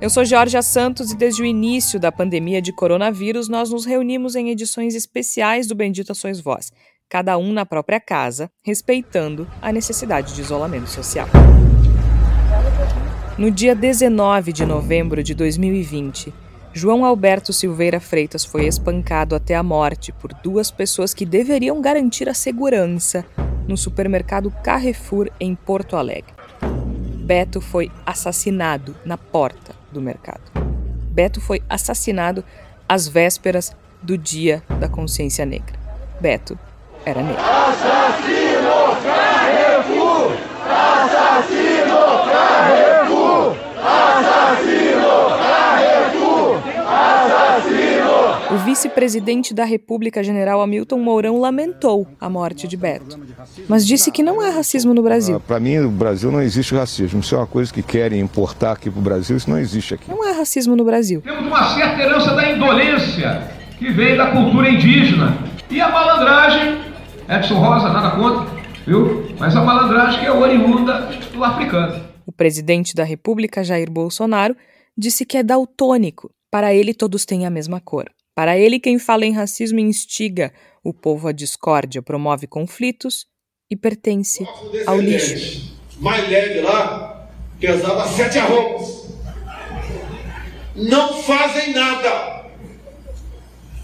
Eu sou Georgia Santos e desde o início da pandemia de coronavírus nós nos reunimos em edições especiais do Bendita Sois Voz, cada um na própria casa, respeitando a necessidade de isolamento social. No dia 19 de novembro de 2020, João Alberto Silveira Freitas foi espancado até a morte por duas pessoas que deveriam garantir a segurança no supermercado Carrefour em Porto Alegre. Beto foi assassinado na porta do mercado. Beto foi assassinado às vésperas do Dia da Consciência Negra. Beto era negro. Assassino Carrefour! Assassino Carrefour! Assassino Carrefour! Assassino! O vice-presidente da República, general Hamilton Mourão, lamentou a morte de Beto, mas disse que não há racismo no Brasil. Ah, para mim, no Brasil não existe racismo. Isso é uma coisa que querem importar aqui para o Brasil, isso não existe aqui. Não há racismo no Brasil. Temos uma certa herança da indolência que vem da cultura indígena. E a malandragem Edson Rosa, nada contra, viu? Mas a malandragem que é oriunda do africano. O presidente da República, Jair Bolsonaro, disse que é daltônico. Para ele, todos têm a mesma cor. Para ele, quem fala em racismo instiga o povo à discórdia, promove conflitos e pertence ao lixo. Mais leve lá pesava sete arromos. Não fazem nada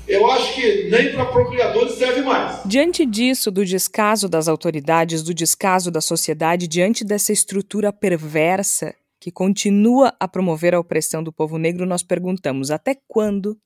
eu acho que nem para procriadores serve mais. Diante disso, do descaso das autoridades, do descaso da sociedade, diante dessa estrutura perversa que continua a promover a opressão do povo negro, nós perguntamos até quando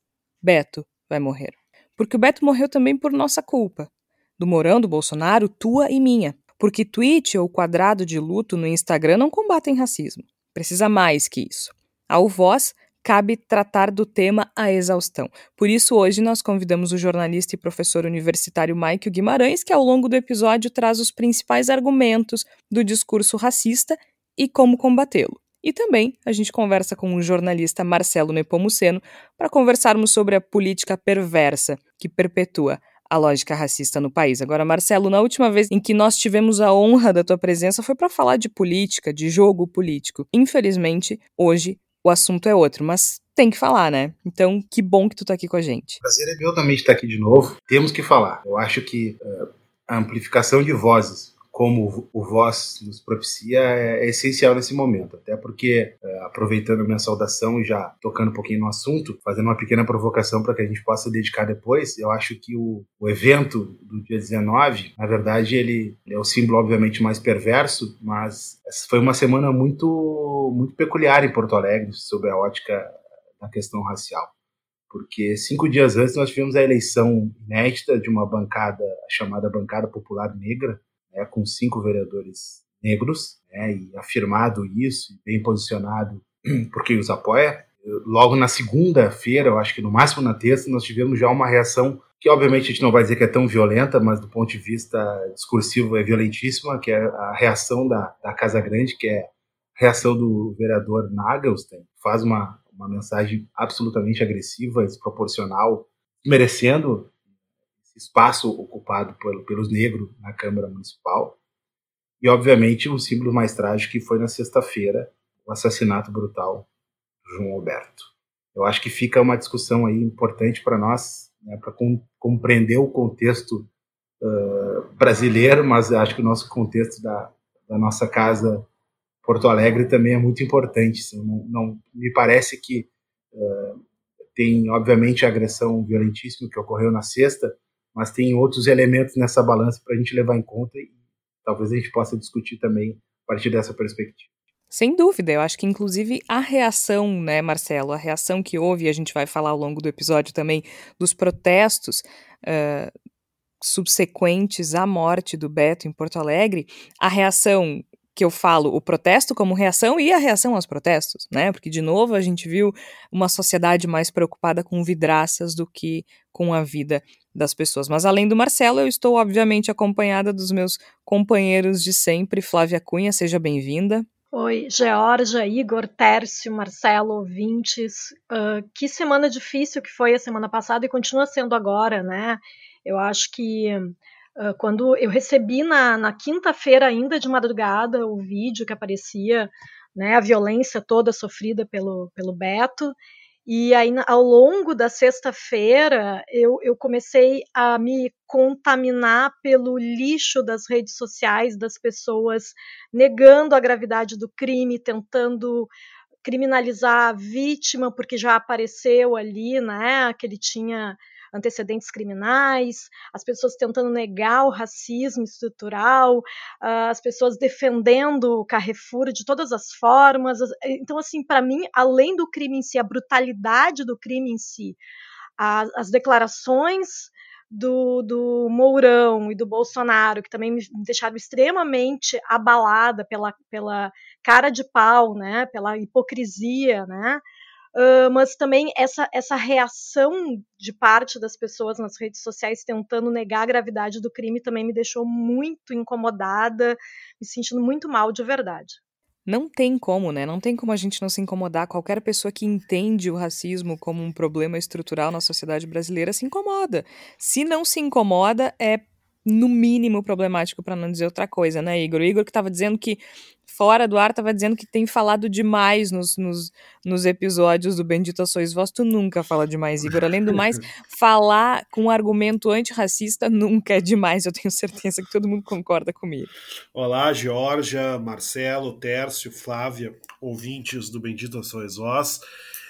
Beto vai morrer? Porque o Beto morreu também por nossa culpa. Do Morão, do Bolsonaro, tua e minha. Porque tweet ou quadrado de luto no Instagram não combatem racismo. Precisa mais que isso. Ao voz cabe tratar do tema à exaustão. Por isso, hoje nós convidamos o jornalista e professor universitário Mike Guimarães, que ao longo do episódio traz os principais argumentos do discurso racista e como combatê-lo. E também a gente conversa com o jornalista Marcelo Nepomuceno para conversarmos sobre a política perversa que perpetua a lógica racista no país. Agora, Marcelo, na última vez em que nós tivemos a honra da tua presença foi para falar de política, de jogo político. Infelizmente, hoje o assunto é outro, mas tem que falar, né? Então, que bom que tu tá aqui com a gente. Prazer é meu também estar aqui de novo. Temos que falar. Eu acho que uh, a amplificação de vozes como o Voz nos propicia é, é essencial nesse momento. Até porque, é, aproveitando a minha saudação e já tocando um pouquinho no assunto, fazendo uma pequena provocação para que a gente possa dedicar depois, eu acho que o, o evento do dia 19, na verdade, ele, ele, é o símbolo, obviamente, mais perverso, mas foi uma semana muito, muito peculiar em Porto Alegre, sob a ótica da questão racial porque cinco dias antes nós tivemos a eleição inédita de uma bancada chamada Bancada Popular Negra, né, com cinco vereadores negros, né, e afirmado isso, bem posicionado por quem os apoia. Logo na segunda-feira, eu acho que no máximo na terça, nós tivemos já uma reação que obviamente a gente não vai dizer que é tão violenta, mas do ponto de vista discursivo é violentíssima, que é a reação da, da Casa Grande, que é a reação do vereador Nagelstein, faz uma, uma mensagem absolutamente agressiva, desproporcional, merecendo espaço ocupado pelos negros na Câmara Municipal. E, obviamente, um símbolo mais trágico que foi na sexta-feira, o assassinato brutal do João Alberto. Eu acho que fica uma discussão aí importante para nós, né, para com, compreender o contexto uh, brasileiro, mas acho que o nosso contexto da, da nossa casa Porto Alegre também é muito importante. Assim, não, não, me parece que uh, tem, obviamente, a agressão violentíssima que ocorreu na sexta, mas tem outros elementos nessa balança para a gente levar em conta e talvez a gente possa discutir também a partir dessa perspectiva. Sem dúvida, eu acho que inclusive a reação, né, Marcelo, a reação que houve, e a gente vai falar ao longo do episódio também, dos protestos uh, subsequentes à morte do Beto em Porto Alegre, a reação que eu falo o protesto como reação e a reação aos protestos, né? Porque, de novo, a gente viu uma sociedade mais preocupada com vidraças do que com a vida das pessoas. Mas, além do Marcelo, eu estou, obviamente, acompanhada dos meus companheiros de sempre. Flávia Cunha, seja bem-vinda. Oi, Georgia, Igor, Tércio, Marcelo, ouvintes. Uh, que semana difícil que foi a semana passada e continua sendo agora, né? Eu acho que Uh, quando eu recebi na, na quinta-feira, ainda de madrugada, o vídeo que aparecia, né, a violência toda sofrida pelo, pelo Beto, e aí, ao longo da sexta-feira, eu, eu comecei a me contaminar pelo lixo das redes sociais, das pessoas negando a gravidade do crime, tentando criminalizar a vítima porque já apareceu ali, né, que ele tinha antecedentes criminais, as pessoas tentando negar o racismo estrutural, ah, as pessoas defendendo o Carrefour de todas as formas. Então, assim, para mim, além do crime em si, a brutalidade do crime em si, as, as declarações do, do Mourão e do Bolsonaro, que também me deixaram extremamente abalada pela, pela cara de pau, né, pela hipocrisia, né, Mas também essa, essa reação de parte das pessoas nas redes sociais tentando negar a gravidade do crime também me deixou muito incomodada, me sentindo muito mal de verdade. Não tem como, né? Não tem como a gente não se incomodar. Qualquer pessoa que entende o racismo como um problema estrutural na sociedade brasileira se incomoda. Se não se incomoda, é no mínimo problemático, para não dizer outra coisa, né, Igor? O Igor que estava dizendo que fora do ar estava dizendo que tem falado demais nos, nos, nos, episódios do Bendito Sois Vós. Tu nunca fala demais, Igor. Além do mais, falar com um argumento antirracista nunca é demais. Eu tenho certeza que todo mundo concorda comigo. Olá, Georgia, Marcelo, Tércio, Flávia, ouvintes do Bendito Sois Vós.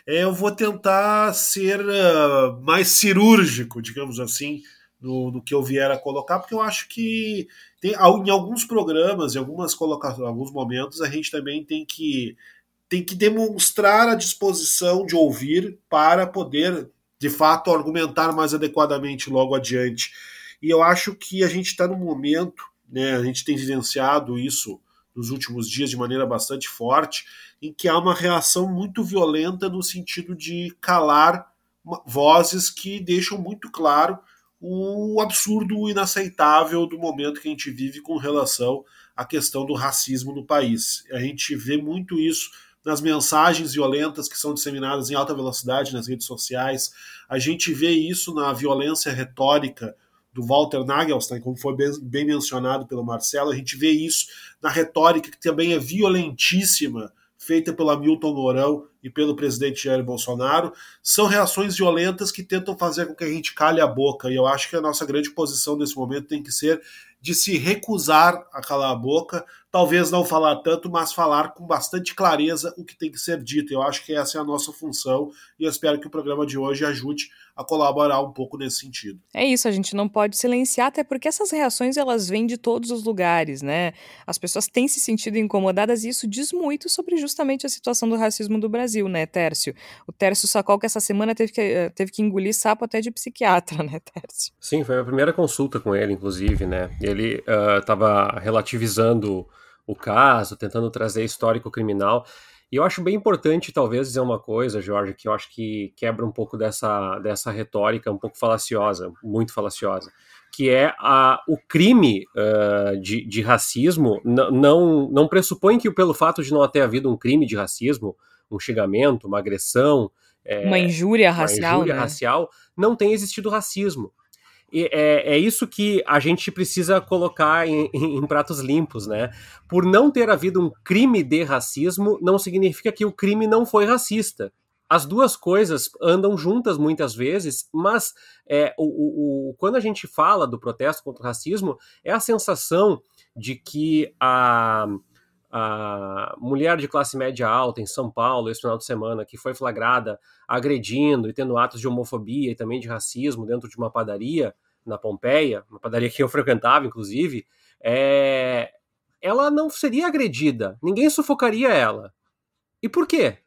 Eu vou tentar ser uh, mais cirúrgico, digamos assim, no, no, que eu vier a colocar, porque eu acho que tem, em alguns programas, em algumas colocações, alguns momentos, a gente também tem que, tem que demonstrar a disposição de ouvir para poder, de fato, argumentar mais adequadamente logo adiante. E eu acho que a gente está num momento, né, a gente tem vivenciado isso nos últimos dias de maneira bastante forte, em que há uma reação muito violenta no sentido de calar vozes que deixam muito claro o absurdo inaceitável do momento que a gente vive com relação à questão do racismo no país. A gente vê muito isso nas mensagens violentas que são disseminadas em alta velocidade nas redes sociais. A gente vê isso na violência retórica do Walter Nagelstein, como foi bem, mencionado pelo Marcelo. A gente vê isso na retórica que também é violentíssima feita pelo Hamilton Mourão e pelo presidente Jair Bolsonaro, são reações violentas que tentam fazer com que a gente calhe a boca. E eu acho que a nossa grande posição nesse momento tem que ser de se recusar a calar a boca, talvez não falar tanto, mas falar com bastante clareza o que tem que ser dito. Eu acho que essa é a nossa função e eu espero que o programa de hoje ajude a colaborar um pouco nesse sentido. É isso, a gente não pode silenciar, até porque essas reações elas vêm de todos os lugares, né? As pessoas têm se sentido incomodadas e isso diz muito sobre justamente a situação do racismo do Brasil, né, Tércio? O Tércio Sacol que essa semana teve que, eh, teve que engolir sapo até de psiquiatra, né, Tércio? Sim, foi a primeira consulta com ele, inclusive, né? Ele estava uh, relativizando o caso, tentando trazer histórico criminal. E eu acho bem importante, talvez, dizer uma coisa, Jorge, que eu acho que quebra um pouco dessa, dessa retórica um pouco falaciosa, muito falaciosa, que é a, o crime uh, de, de racismo não, não pressupõe que, pelo fato de não ter havido um crime de racismo, um xingamento, uma agressão, é, uma injúria racial, uma injúria né? racial, não tem existido racismo. É, é isso que a gente precisa colocar em, em, em, pratos limpos, né? Por não ter havido um crime de racismo, não significa que o crime não foi racista. As duas coisas andam juntas muitas vezes, mas é, o, o, o, quando a gente fala do protesto contra o racismo, é a sensação de que a, a mulher de classe média alta em São Paulo esse final de semana que foi flagrada agredindo e tendo atos de homofobia e também de racismo dentro de uma padaria na Pompeia, uma padaria que eu frequentava inclusive, é... ela não seria agredida, ninguém sufocaria ela. E por quê?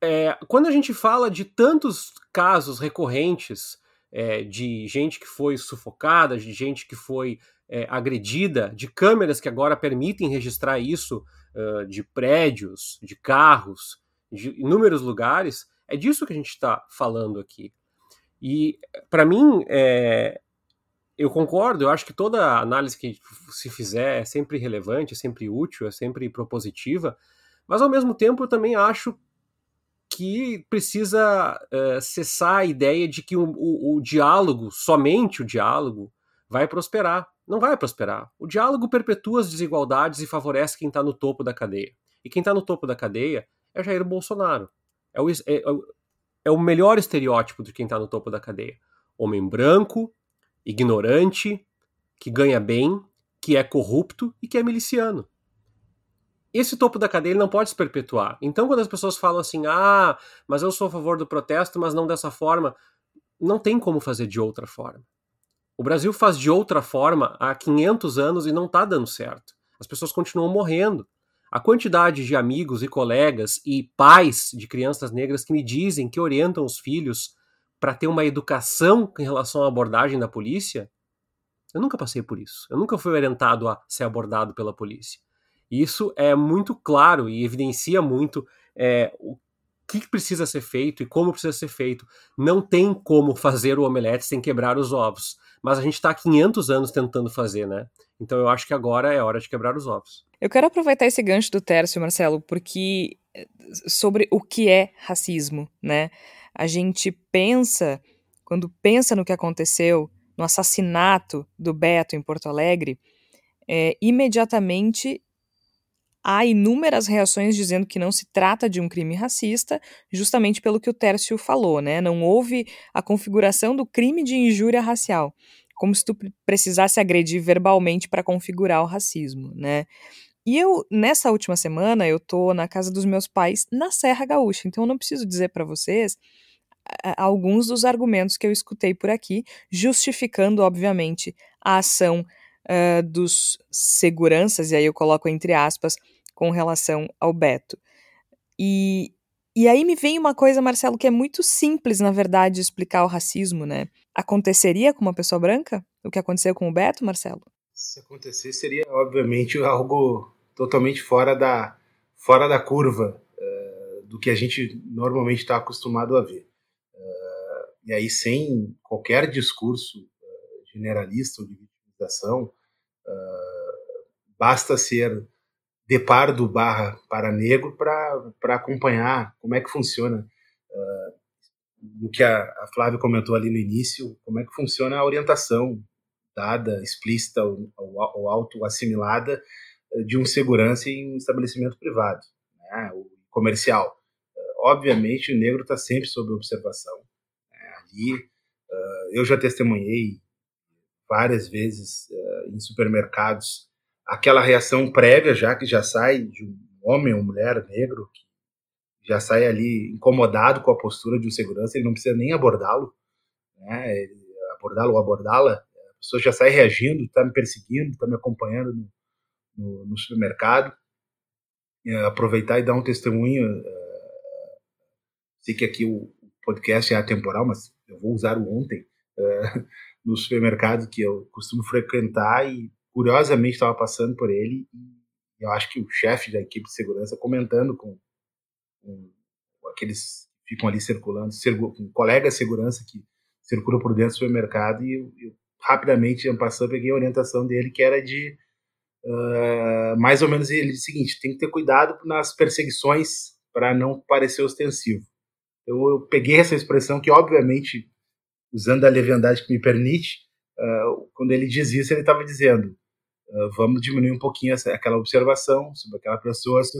É... quando a gente fala de tantos casos recorrentes é, de gente que foi sufocada, de gente que foi é, agredida, de câmeras que agora permitem registrar isso uh, de prédios, de carros, de inúmeros lugares, é disso que a gente está falando aqui. E, para mim, é, eu concordo, eu acho que toda análise que se fizer é sempre relevante, é sempre útil, é sempre propositiva, mas ao mesmo tempo eu também acho que precisa uh, cessar a ideia de que o, o, o, diálogo, somente o diálogo, vai prosperar. Não vai prosperar. O diálogo perpetua as desigualdades e favorece quem está no topo da cadeia. E quem está no topo da cadeia é Jair Bolsonaro. É o, é, é, é o melhor estereótipo de quem está no topo da cadeia. Homem branco, ignorante, que ganha bem, que é corrupto e que é miliciano. Esse topo da cadeia não pode se perpetuar. Então, quando as pessoas falam assim, ah, mas eu sou a favor do protesto, mas não dessa forma, não tem como fazer de outra forma. O Brasil faz de outra forma há 500 anos e não está dando certo. As pessoas continuam morrendo. A quantidade de amigos e colegas e pais de crianças negras que me dizem que orientam os filhos para ter uma educação em relação à abordagem da polícia, eu nunca passei por isso. Eu nunca fui orientado a ser abordado pela polícia. Isso é muito claro e evidencia muito é, o que precisa ser feito e como precisa ser feito. Não tem como fazer o omelete sem quebrar os ovos. Mas a gente está há 500 anos tentando fazer, né? Então eu acho que agora é hora de quebrar os ovos. Eu quero aproveitar esse gancho do Tércio, Marcelo, porque eh, sobre o que é racismo, né? A gente pensa, quando pensa no que aconteceu, no assassinato do Beto em Porto Alegre, é, imediatamente há inúmeras reações dizendo que não se trata de um crime racista, justamente pelo que o Tércio falou, né? Não houve a configuração do crime de injúria racial, como se tu precisasse agredir verbalmente para configurar o racismo, né? E eu, nessa última semana, eu tô na casa dos meus pais na Serra Gaúcha, então eu não preciso dizer para vocês alguns dos argumentos que eu escutei por aqui, justificando, obviamente, a ação uh, dos seguranças, e aí eu coloco entre aspas, com relação ao Beto. E, e aí me vem uma coisa, Marcelo, que é muito simples, na verdade, de explicar o racismo, né? Aconteceria com uma pessoa branca o que aconteceu com o Beto, Marcelo? Se acontecer, seria, obviamente, algo totalmente fora da, fora da curva uh, do que a gente normalmente está acostumado a ver. Uh, e aí, sem qualquer discurso uh, generalista ou de vitimização, basta ser de pardo barra para negro para acompanhar como é que funciona uh, o que a, a Flávia comentou ali no início, como é que funciona a orientação dada, explícita ou, ou, auto-assimilada de um segurança em um estabelecimento privado, né, comercial. Uh, obviamente, o negro está sempre sob observação. Né, ali, eu já testemunhei várias vezes em supermercados aquela reação prévia já que já sai de um homem ou mulher negro que já sai ali incomodado com a postura de um segurança, ele não precisa nem abordá-lo, né? Abordá-lo ou abordá-la, a pessoa já sai reagindo, está me perseguindo, está me acompanhando no, no, no supermercado. aproveitar e dar um testemunho. Uh, sei que aqui o podcast é atemporal, mas eu vou usar o ontem uh, no supermercado que eu costumo frequentar e curiosamente estava passando por ele e eu acho que o chefe da equipe de segurança comentando com, com aqueles que ficam ali circulando, com colegas de segurança que circulam por dentro do supermercado e eu, eu rapidamente, passando, peguei a orientação dele que era de uh, mais ou menos ele disse o seguinte, tem que ter cuidado nas perseguições para não parecer ostensivo. Então eu peguei essa expressão que obviamente usando a leviandade que me permite, uh, quando ele diz isso, ele estava dizendo: uh, vamos diminuir um pouquinho essa, aquela observação sobre aquela pessoa, se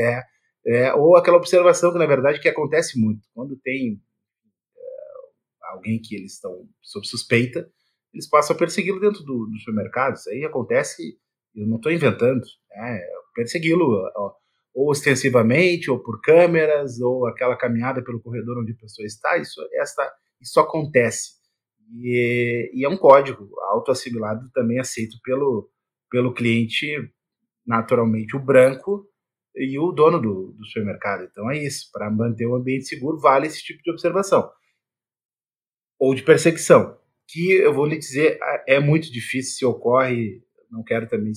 é, é, ou aquela observação que, na verdade, que acontece muito. Quando tem uh, alguém que eles estão sob suspeita, eles passam a persegui-lo dentro do, do, supermercado. Isso aí acontece, eu não estou inventando, né? persegui-lo ou ostensivamente, ou por câmeras, ou aquela caminhada pelo corredor onde a pessoa está. Isso, essa, isso acontece. E, e é um código autoassimilado também aceito pelo, pelo cliente, naturalmente, o branco e o dono do, do supermercado. Então é isso, para manter o ambiente seguro, vale esse tipo de observação. ou de perseguição, que eu vou lhe dizer é muito difícil se ocorre, não quero também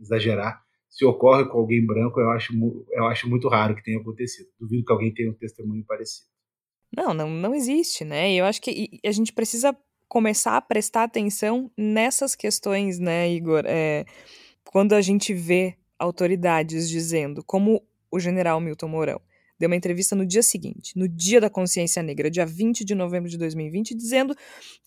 exagerar, se ocorre com alguém branco, eu acho, eu acho muito raro que tenha acontecido. Duvido que alguém tenha um testemunho parecido. Não, não, não existe, né? E eu acho que a gente precisa começar a prestar atenção nessas questões, né, Igor? É, quando a gente vê autoridades dizendo, como o general Milton Mourão, deu uma entrevista no dia seguinte, no Dia da Consciência Negra, dia 20 de novembro de 2020, dizendo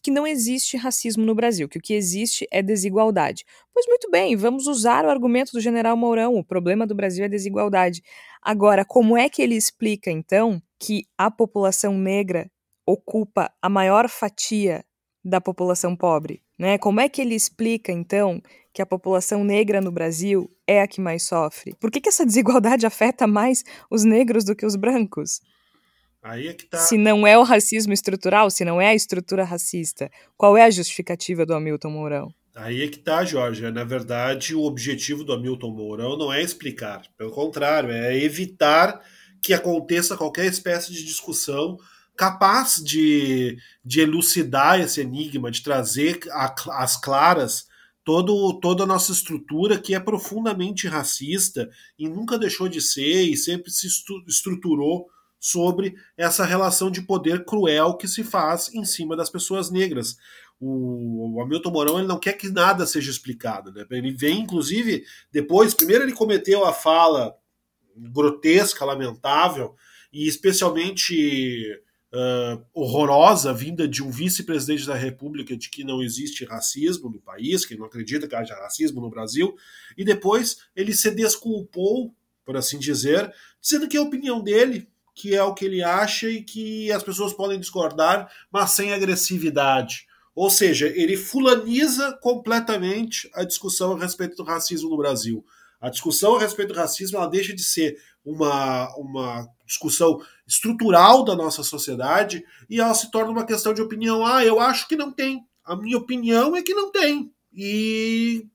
que não existe racismo no Brasil, que o que existe é desigualdade. Pois muito bem, vamos usar o argumento do general Mourão, o problema do Brasil é desigualdade. Agora, como é que ele explica, então, que a população negra ocupa a maior fatia da população pobre? Né? Como é que ele explica, então, que a população negra no Brasil é a que mais sofre? Por que, que essa desigualdade afeta mais os negros do que os brancos? Aí é que tá. Se não é o racismo estrutural, se não é a estrutura racista, qual é a justificativa do Hamilton Mourão? Aí é que tá, Jorge. Na verdade, o objetivo do Hamilton Mourão não é explicar. Pelo contrário, é evitar que aconteça qualquer espécie de discussão capaz de, de elucidar esse enigma, de trazer às claras todo, toda a nossa estrutura que é profundamente racista e nunca deixou de ser e sempre se estruturou sobre essa relação de poder cruel que se faz em cima das pessoas negras. O, o Hamilton Mourão ele não quer que nada seja explicado. Né? Ele vem, inclusive, depois, primeiro ele cometeu a fala grotesca, lamentável, e especialmente uh, horrorosa vinda de um vice-presidente da República de que não existe racismo no país, que não acredita que haja racismo no Brasil, e depois ele se desculpou, por assim dizer, dizendo que é a opinião dele, que é o que ele acha e que as pessoas podem discordar, mas sem agressividade. Ou seja, ele fulaniza completamente a discussão a respeito do racismo no Brasil. A discussão a respeito do racismo ela deixa de ser uma, uma discussão estrutural da nossa sociedade e ela se torna uma questão de opinião. Ah, eu acho que não tem. A minha opinião é que não tem. E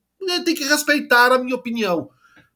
tem que respeitar a minha opinião.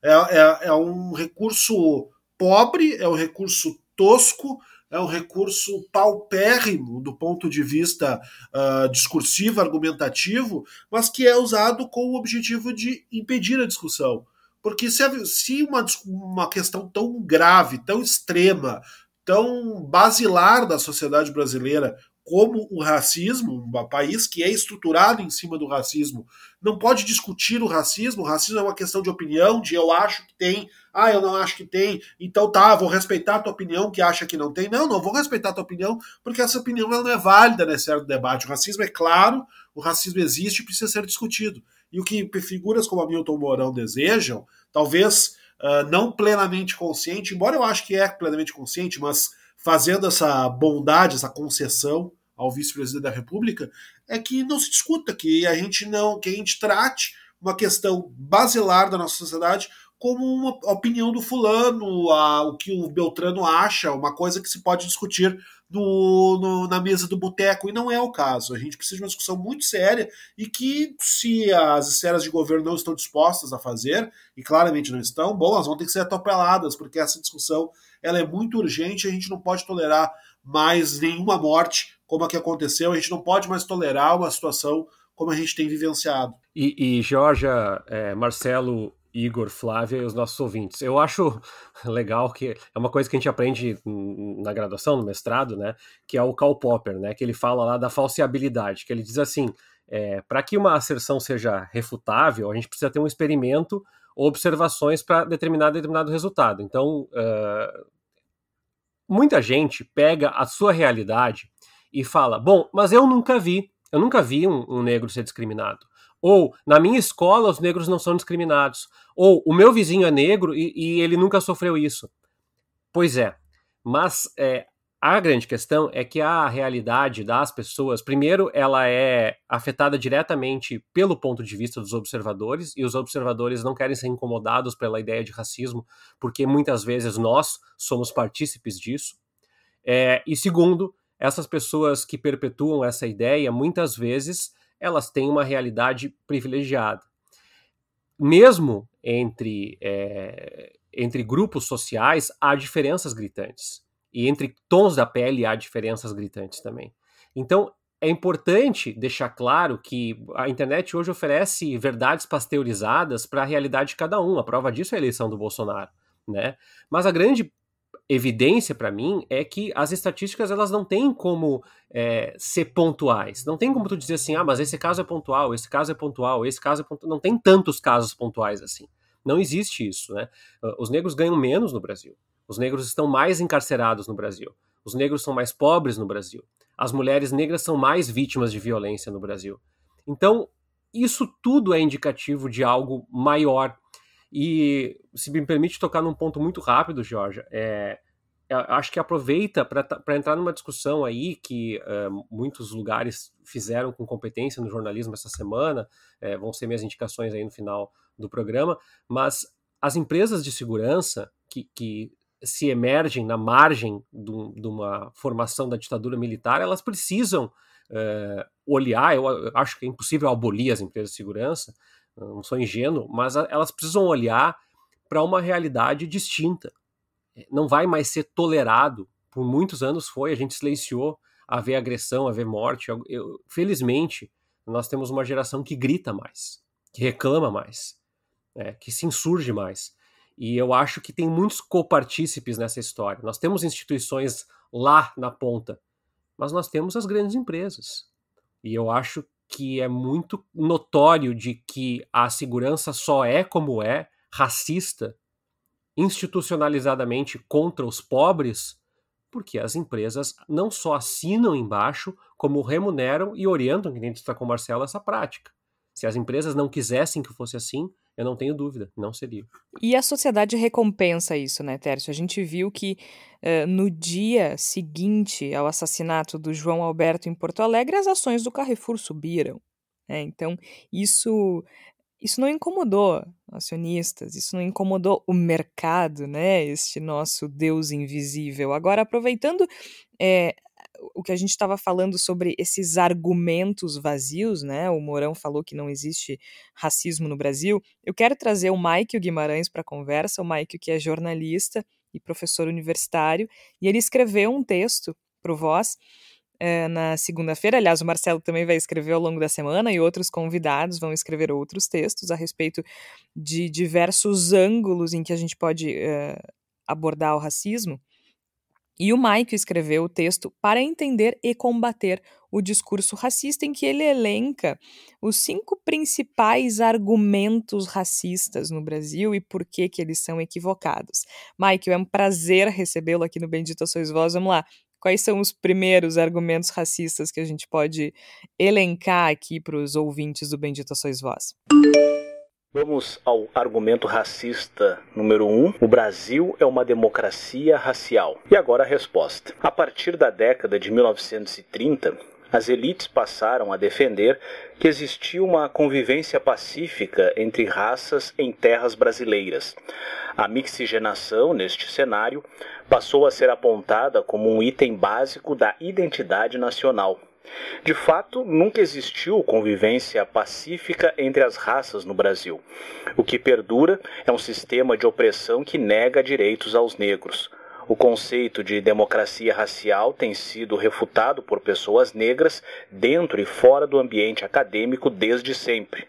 É, é, é um recurso pobre, é um recurso tosco, é um recurso paupérrimo do ponto de vista uh, discursivo, argumentativo, mas que é usado com o objetivo de impedir a discussão. Porque se, se uma, uma questão tão grave, tão extrema, tão basilar da sociedade brasileira como o racismo, um país que é estruturado em cima do racismo, não pode discutir o racismo. O racismo é uma questão de opinião, de eu acho que tem, ah, eu não acho que tem, então tá, vou respeitar a tua opinião que acha que não tem. Não, não vou respeitar a tua opinião, porque essa opinião não é válida nesse debate. O racismo é claro, o racismo existe e precisa ser discutido. E o que figuras como a Milton Mourão desejam, talvez uh, não plenamente consciente, embora eu acho que é plenamente consciente, mas fazendo essa bondade, essa concessão ao vice-presidente da República, é que não se discuta, que a gente não, que a gente trate uma questão basilar da nossa sociedade como uma opinião do fulano, a, o que o Beltrano acha, uma coisa que se pode discutir no, na mesa do boteco, e não é o caso. A gente precisa de uma discussão muito séria e que, se as esferas de governo não estão dispostas a fazer, e claramente não estão, bom, elas vão ter que ser atropeladas, porque essa discussão ela é muito urgente, a gente não pode tolerar mais nenhuma morte como a que aconteceu, a gente não pode mais tolerar uma situação como a gente tem vivenciado. E, e Georgia, é, Marcelo, Igor, Flávia e os nossos ouvintes. Eu acho legal que é uma coisa que a gente aprende na graduação, no mestrado, né? Que é o Karl Popper, né? Que ele fala lá da falseabilidade, que ele diz assim: é, para que uma asserção seja refutável, a gente precisa ter um experimento ou observações para determinar determinado resultado. Então, uh, muita gente pega a sua realidade e fala: bom, mas eu nunca vi, eu nunca vi um, um negro ser discriminado. Ou, na minha escola, os negros não são discriminados. Ou, o meu vizinho é negro e, e ele nunca sofreu isso. Pois é. Mas é, a grande questão é que a realidade das pessoas, primeiro, ela é afetada diretamente pelo ponto de vista dos observadores, e os observadores não querem ser incomodados pela ideia de racismo, porque muitas vezes nós somos partícipes disso. É, e segundo, essas pessoas que perpetuam essa ideia, muitas vezes elas têm uma realidade privilegiada. Mesmo entre, é, entre grupos sociais, há diferenças gritantes. E entre tons da pele há diferenças gritantes também. Então, é importante deixar claro que a internet hoje oferece verdades pasteurizadas para a realidade de cada um. A prova disso é a eleição do Bolsonaro, né? Mas a grande evidência para mim é que as estatísticas elas não têm como é, ser pontuais. Não tem como tu dizer assim, ah, mas esse caso é pontual, esse caso é pontual, esse caso é pontual. Não tem tantos casos pontuais assim. Não existe isso, né? Ah, os negros ganham menos no Brasil. Os negros estão mais encarcerados no Brasil. Os negros são mais pobres no Brasil. As mulheres negras são mais vítimas de violência no Brasil. Então, isso tudo é indicativo de algo maior e se me permite tocar num ponto muito rápido, Georgia, é, acho que aproveita para entrar numa discussão aí que uh, muitos lugares fizeram com competência no jornalismo essa semana, é, vão ser minhas indicações aí no final do programa, mas as empresas de segurança que, que se emergem na margem de uma formação da ditadura militar, elas precisam uh, olhar, eu acho que é impossível abolir as empresas de segurança, não sou ingênuo, mas elas precisam olhar para uma realidade distinta. Não vai mais ser tolerado, por muitos anos foi, a gente silenciou haver agressão, haver morte. Eu, eu, felizmente, nós temos uma geração que grita mais, que reclama mais, né, que se insurge mais. E eu acho que tem muitos copartícipes nessa história. Nós temos instituições lá na ponta, mas nós temos as grandes empresas. E eu acho que é muito notório de que a segurança só é como é, racista, institucionalizadamente contra os pobres, porque as empresas não só assinam embaixo, como remuneram e orientam, que está com o Marcelo, essa prática. Se as empresas não quisessem que fosse assim, eu não tenho dúvida, não seria. E a sociedade recompensa isso, né, Tércio? A gente viu que uh, no dia seguinte ao assassinato do João Alberto em Porto Alegre, as ações do Carrefour subiram. Né? Então, isso isso não incomodou acionistas, isso não incomodou o mercado, né? Este nosso Deus invisível. Agora, aproveitando é, o que a gente estava falando sobre esses argumentos vazios, né? O Mourão falou que não existe racismo no Brasil. Eu quero trazer o Mike Guimarães para a conversa, o Mike que é jornalista e professor universitário, e ele escreveu um texto para o Voz é, na segunda-feira. Aliás, o Marcelo também vai escrever ao longo da semana e outros convidados vão escrever outros textos a respeito de diversos ângulos em que a gente pode é, abordar o racismo. E o Mike escreveu o texto para entender e combater o discurso racista, em que ele elenca os cinco principais argumentos racistas no Brasil e por que, que eles são equivocados. Mike, é um prazer recebê-lo aqui no Bendito Sois Vós. Vamos lá. Quais são os primeiros argumentos racistas que a gente pode elencar aqui para os ouvintes do Bendito Sois Vós? Vamos ao argumento racista número 1. Um. O Brasil é uma democracia racial. E agora a resposta. A partir da década de 1930, as elites passaram a defender que existia uma convivência pacífica entre raças em terras brasileiras. A mixigenação, neste cenário, passou a ser apontada como um item básico da identidade nacional. De fato, nunca existiu convivência pacífica entre as raças no Brasil. O que perdura é um sistema de opressão que nega direitos aos negros. O conceito de democracia racial tem sido refutado por pessoas negras dentro e fora do ambiente acadêmico desde sempre.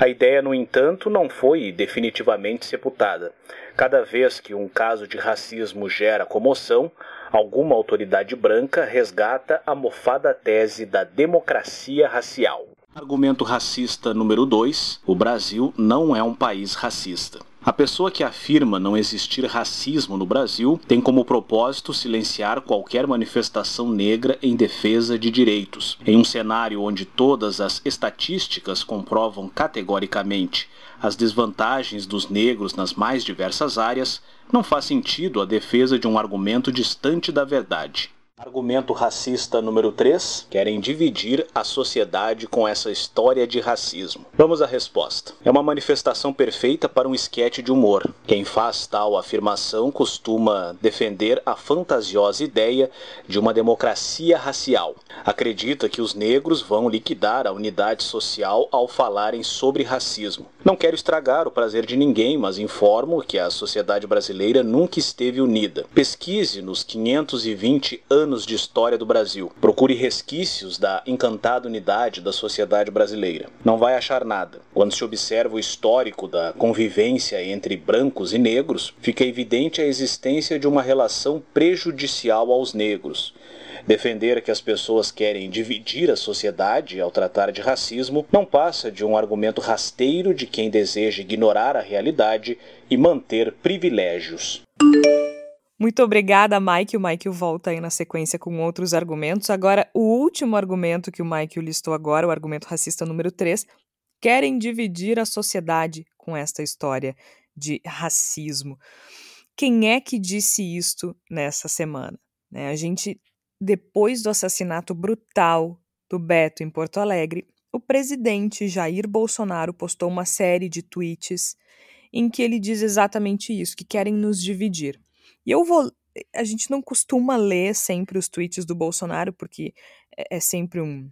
A ideia, no entanto, não foi definitivamente sepultada. Cada vez que um caso de racismo gera comoção, alguma autoridade branca resgata a mofada tese da democracia racial. Argumento racista número 2: o Brasil não é um país racista. A pessoa que afirma não existir racismo no Brasil tem como propósito silenciar qualquer manifestação negra em defesa de direitos. Em um cenário onde todas as estatísticas comprovam categoricamente as desvantagens dos negros nas mais diversas áreas, não faz sentido a defesa de um argumento distante da verdade. Argumento racista número 3: querem dividir a sociedade com essa história de racismo. Vamos à resposta. É uma manifestação perfeita para um esquete de humor. Quem faz tal afirmação costuma defender a fantasiosa ideia de uma democracia racial. Acredita que os negros vão liquidar a unidade social ao falarem sobre racismo. Não quero estragar o prazer de ninguém, mas informo que a sociedade brasileira nunca esteve unida. Pesquise nos 520 anos anos de história do Brasil. Procure resquícios da encantada unidade da sociedade brasileira. Não vai achar nada. Quando se observa o histórico da convivência entre brancos e negros, fica evidente a existência de uma relação prejudicial aos negros. Defender que as pessoas querem dividir a sociedade ao tratar de racismo não passa de um argumento rasteiro de quem deseja ignorar a realidade e manter privilégios. Muito obrigada, Mike. O Mike volta aí na sequência com outros argumentos. Agora, o último argumento que o Mike listou agora, o argumento racista número 3, querem dividir a sociedade com esta história de racismo. Quem é que disse isto nessa semana? Né? A gente depois do assassinato brutal do Beto em Porto Alegre, o presidente Jair Bolsonaro postou uma série de tweets em que ele diz exatamente isso, que querem nos dividir. E eu vou. A gente não costuma ler sempre os tweets do Bolsonaro, porque é, é sempre um,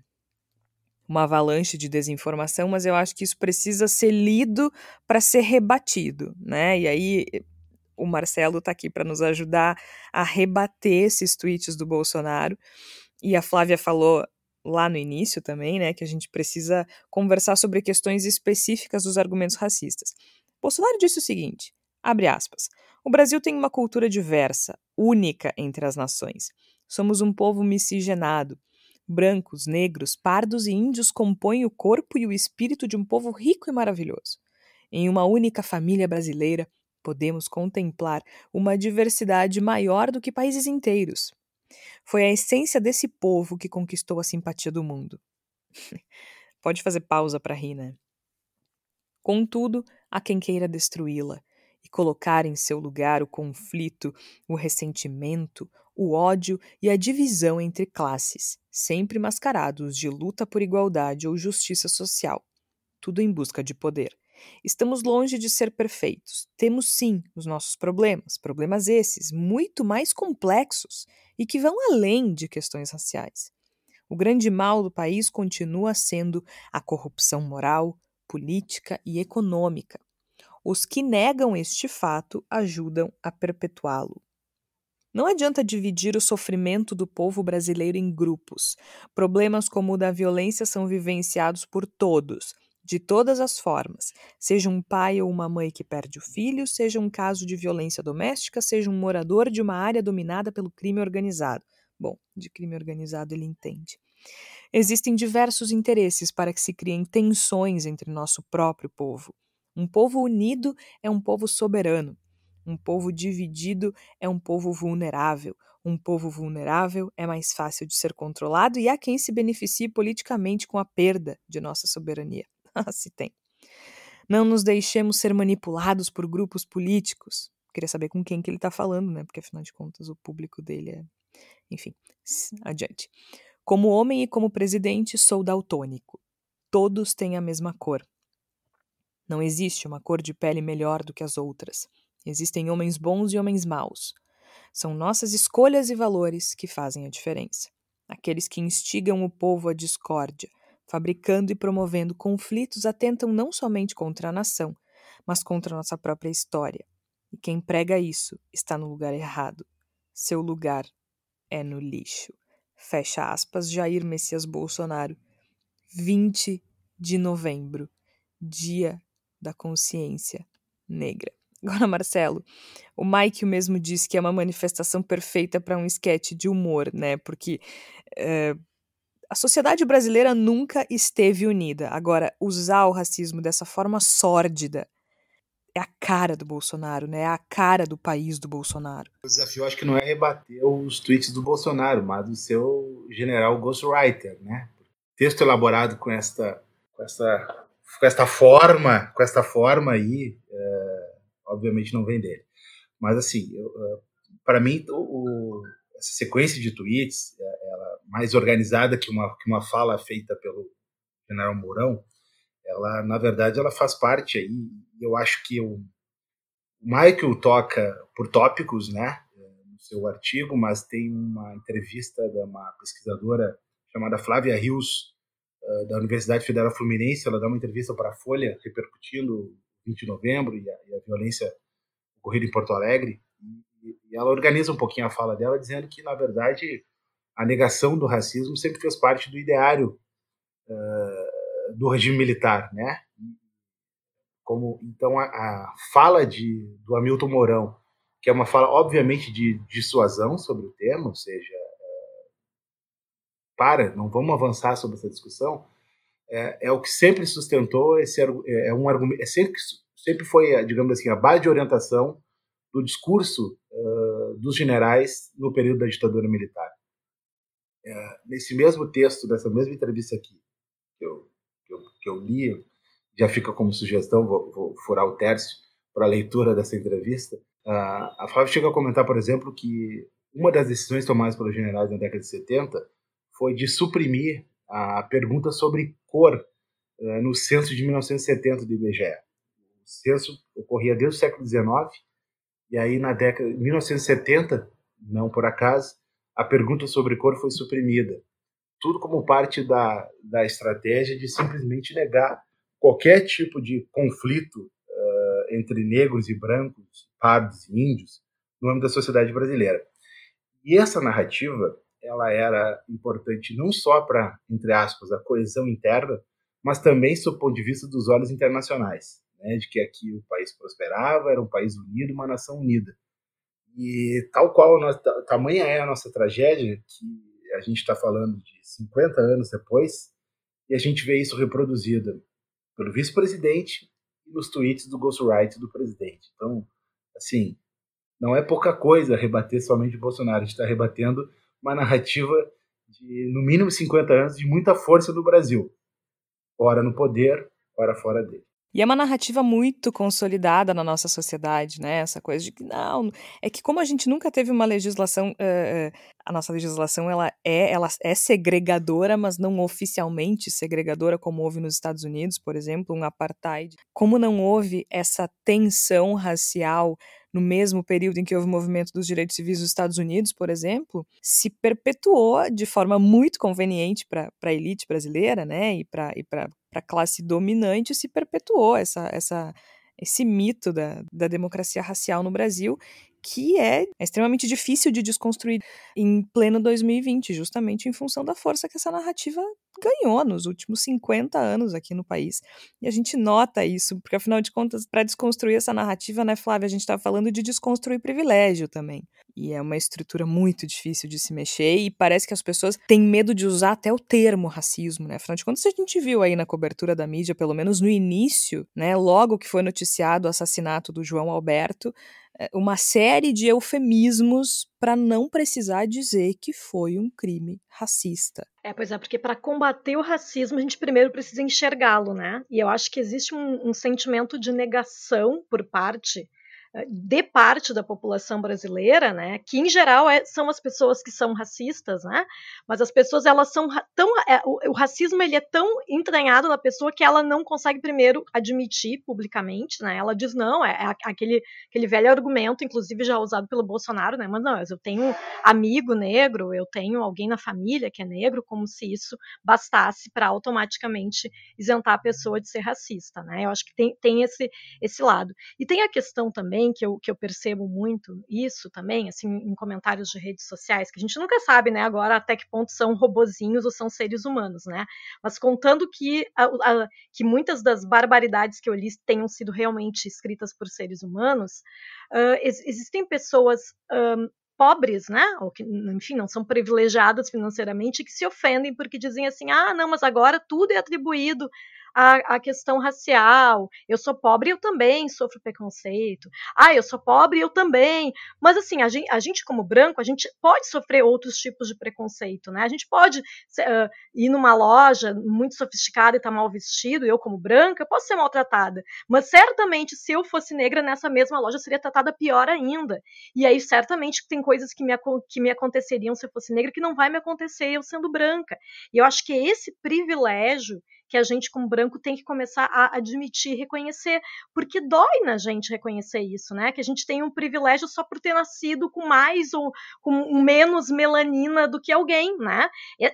uma avalanche de desinformação, mas eu acho que isso precisa ser lido para ser rebatido, né? E aí o Marcelo está aqui para nos ajudar a rebater esses tweets do Bolsonaro. E a Flávia falou lá no início também, né, que a gente precisa conversar sobre questões específicas dos argumentos racistas. Bolsonaro disse o seguinte: abre aspas. O Brasil tem uma cultura diversa, única entre as nações. Somos um povo miscigenado. Brancos, negros, pardos e índios compõem o corpo e o espírito de um povo rico e maravilhoso. Em uma única família brasileira, podemos contemplar uma diversidade maior do que países inteiros. Foi a essência desse povo que conquistou a simpatia do mundo. Pode fazer pausa para rir, né? Contudo, há quem queira destruí-la e colocar em seu lugar o conflito, o ressentimento, o ódio e a divisão entre classes, sempre mascarados de luta por igualdade ou justiça social, tudo em busca de poder. Estamos longe de ser perfeitos. Temos sim os nossos problemas, problemas esses muito mais complexos e que vão além de questões raciais. O grande mal do país continua sendo a corrupção moral, política e econômica. Os que negam este fato ajudam a perpetuá-lo. Não adianta dividir o sofrimento do povo brasileiro em grupos. Problemas como o da violência são vivenciados por todos, de todas as formas, seja um pai ou uma mãe que perde o filho, seja um caso de violência doméstica, seja um morador de uma área dominada pelo crime organizado. Bom, de crime organizado ele entende. Existem diversos interesses para que se criem tensões entre nosso próprio povo. Um povo unido é um povo soberano. Um povo dividido é um povo vulnerável. Um povo vulnerável é mais fácil de ser controlado e há quem se beneficie politicamente com a perda de nossa soberania. se tem. Não nos deixemos ser manipulados por grupos políticos. Queria saber com quem que ele está falando, né? Porque afinal de contas o público dele é. Enfim, adiante. Como homem e como presidente, sou daltônico. Todos têm a mesma cor. Não existe uma cor de pele melhor do que as outras. Existem homens bons e homens maus. São nossas escolhas e valores que fazem a diferença. Aqueles que instigam o povo à discórdia, fabricando e promovendo conflitos, atentam não somente contra a nação, mas contra a nossa própria história. E quem prega isso está no lugar errado. Seu lugar é no lixo. Fecha aspas, Jair Messias Bolsonaro, 20 de novembro, Dia da Consciência Negra. Agora, Marcelo, o Mike mesmo disse que é uma manifestação perfeita para um esquete de humor, né? Porque é, a sociedade brasileira nunca esteve unida. Agora, usar o racismo dessa forma sórdida é a cara do Bolsonaro, né? É a cara do país do Bolsonaro. O desafio acho que não é rebater os tweets do Bolsonaro, mas do seu general ghostwriter, né? Texto elaborado com esta, com esta, com esta forma, com esta forma aí, é, obviamente não vem dele. Mas assim, é, para mim, o, essa sequência de tweets, é, ela mais organizada que uma, que uma fala feita pelo general Mourão, ela, na verdade, ela faz parte aí, eu acho que o Michael toca por tópicos, né, no seu artigo, mas tem uma entrevista de uma pesquisadora chamada Flávia Rios, da Universidade Federal Fluminense, ela dá uma entrevista para a Folha, repercutindo 20 de novembro e a, e a violência ocorrida em Porto Alegre, e ela organiza um pouquinho a fala dela, dizendo que, na verdade, a negação do racismo sempre fez parte do ideário uh, do regime militar, né? Como então a, a, fala de do Hamilton Mourão, que é uma fala obviamente de dissuasão sobre o tema, ou seja, para, não vamos avançar sobre essa discussão, é, é o que sempre sustentou esse é, é um argumento, é sempre, sempre foi, digamos assim, a base de orientação do discurso uh, dos generais no período da ditadura militar. É, nesse mesmo texto, dessa mesma entrevista aqui, que eu, que eu, que eu li, já fica como sugestão, vou, vou furar o terço para a leitura dessa entrevista, uh, a Flávia chega a comentar, por exemplo, que uma das decisões tomadas pelos generais na década de 70 foi de suprimir a pergunta sobre cor uh, no censo de 1970 do IBGE. O censo ocorria desde o século XIX, e aí na década de 1970, não por acaso, a pergunta sobre cor foi suprimida. Tudo como parte da, da estratégia de simplesmente negar qualquer tipo de conflito uh, entre negros e brancos, pardos e índios no âmbito da sociedade brasileira. E essa narrativa ela era importante não só para, entre aspas, a coesão interna, mas também sob o ponto de vista dos olhos internacionais, né, de que aqui o país prosperava, era um país unido, uma nação unida. E tal qual tamanha é a nossa tragédia, que a gente está falando de 50 anos depois, e a gente vê isso reproduzido pelo vice-presidente e nos tweets do ghostwriter do presidente. Então, assim, não é pouca coisa rebater somente o Bolsonaro, a gente está rebatendo uma narrativa de, no mínimo, 50 anos de muita força do Brasil, ora no poder, ora fora dele. E é uma narrativa muito consolidada na nossa sociedade, né? Essa coisa de que não, é que como a gente nunca teve uma legislação, uh, a nossa legislação ela é, ela é segregadora, mas não oficialmente segregadora como houve nos Estados Unidos, por exemplo, um apartheid. Como não houve essa tensão racial no mesmo período em que houve o movimento dos direitos civis nos Estados Unidos, por exemplo, se perpetuou de forma muito conveniente para a elite brasileira, né, e para e a classe dominante, se perpetuou essa, essa, esse mito da, da democracia racial no Brasil, que é, é extremamente difícil de desconstruir em pleno 2020, justamente em função da força que essa narrativa ganhou nos últimos 50 anos aqui no país. E a gente nota isso, porque afinal de contas, para desconstruir essa narrativa, né, Flávia, a gente está falando de desconstruir privilégio também. E é uma estrutura muito difícil de se mexer e parece que as pessoas têm medo de usar até o termo racismo, né? Afinal de contas, a gente viu aí na cobertura da mídia, pelo menos no início, né, logo que foi noticiado o assassinato do João Alberto, uma série de eufemismos para não precisar dizer que foi um crime racista. É, pois é, porque para combater o racismo a gente primeiro precisa enxergá-lo, né? E eu acho que existe um, um sentimento de negação por parte de parte da população brasileira, né, que em geral é, são as pessoas que são racistas, né, mas as pessoas elas são tão é, o, o, racismo ele é tão entranhado na pessoa que ela não consegue primeiro admitir publicamente, né, ela diz não, é, é aquele aquele velho argumento, inclusive já usado pelo Bolsonaro, né, mas não, eu tenho amigo negro, eu tenho alguém na família que é negro, como se isso bastasse para automaticamente isentar a pessoa de ser racista, né, eu acho que tem, tem esse esse lado. E tem a questão também também, que eu, que eu percebo muito isso também, assim, em comentários de redes sociais, que a gente nunca sabe, né, agora até que ponto são robozinhos ou são seres humanos, né? Mas contando que, a, a, que muitas das barbaridades que eu li tenham sido realmente escritas por seres humanos, uh, ex existem pessoas. Um, pobres, né, ou que, enfim, não são privilegiadas financeiramente, que se ofendem porque dizem assim, ah, não, mas agora tudo é atribuído a, a questão racial. Eu sou pobre, eu também sofro preconceito. Ah, eu sou pobre, eu também. Mas assim, a gente, a gente como branco, a gente pode sofrer outros tipos de preconceito, né? A gente pode uh, ir numa loja muito sofisticada e estar tá mal vestido, eu como branca, eu posso ser maltratada. Mas certamente, se eu fosse negra nessa mesma loja, seria tratada pior ainda. E aí, certamente, tem coisas que me, que me aconteceriam se eu fosse negra que não vai me acontecer eu sendo branca. E eu acho que esse privilégio que a gente, como branco, tem que começar a admitir, reconhecer, porque dói na gente reconhecer isso, né? Que a gente tem um privilégio só por ter nascido com mais ou com menos melanina do que alguém, né?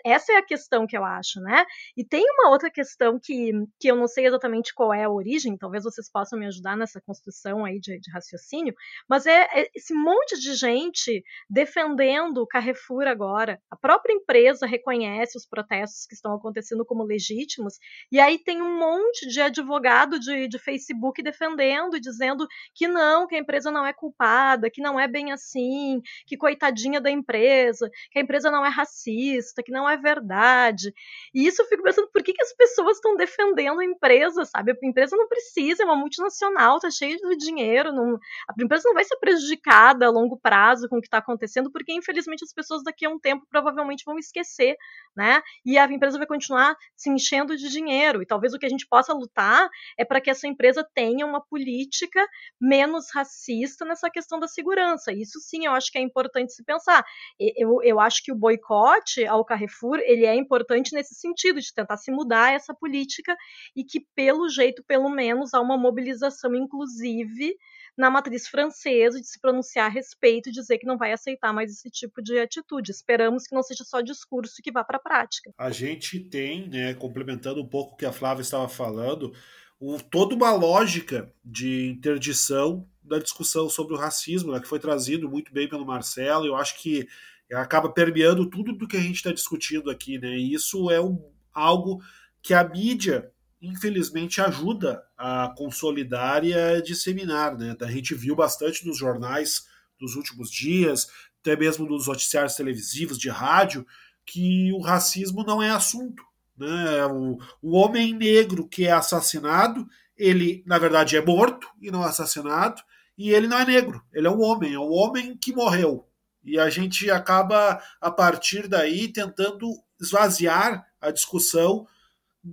Essa é a questão que eu acho, né? E tem uma outra questão que, que eu não sei exatamente qual é a origem, talvez vocês possam me ajudar nessa construção aí de, de raciocínio, mas é, é esse monte de gente defendendo o Carrefour agora. A própria empresa reconhece os protestos que estão acontecendo como legítimos, e aí tem um monte de advogado de, de Facebook defendendo, dizendo que não, que a empresa não é culpada, que não é bem assim, que coitadinha da empresa, que a empresa não é racista, que não é verdade. E isso eu fico pensando, por que, que as pessoas estão defendendo a empresa, sabe? A empresa não precisa, é uma multinacional, tá cheia de dinheiro, não, a empresa não vai ser prejudicada a longo prazo com o que está acontecendo, porque infelizmente as pessoas daqui a um tempo provavelmente vão esquecer, né? E a empresa vai continuar se enchendo de dinheiro. E talvez o que a gente possa lutar é para que essa empresa tenha uma política menos racista nessa questão da segurança. Isso sim, eu acho que é importante se pensar. Eu, eu acho que o boicote ao Carrefour ele é importante nesse sentido de tentar se mudar essa política e que pelo jeito, pelo menos, há uma mobilização inclusive na matriz francesa de se pronunciar a respeito e dizer que não vai aceitar mais esse tipo de atitude. Esperamos que não seja só discurso que vá para a prática. A gente tem, né, complementando um pouco o que a Flávia estava falando, o, toda uma lógica de interdição da discussão sobre o racismo, né, que foi trazido muito bem pelo Marcelo. Eu acho que acaba permeando tudo do que a gente está discutindo aqui, né? E isso é um, algo que a mídia infelizmente ajuda a consolidar e a disseminar. Né? A gente viu bastante nos jornais dos últimos dias, até mesmo nos noticiários televisivos, de rádio, que o racismo não é assunto. Né? O, o homem negro que é assassinado, ele na verdade é morto e não assassinado, e ele não é negro, ele é um homem, é um homem que morreu. E a gente acaba, a partir daí, tentando esvaziar a discussão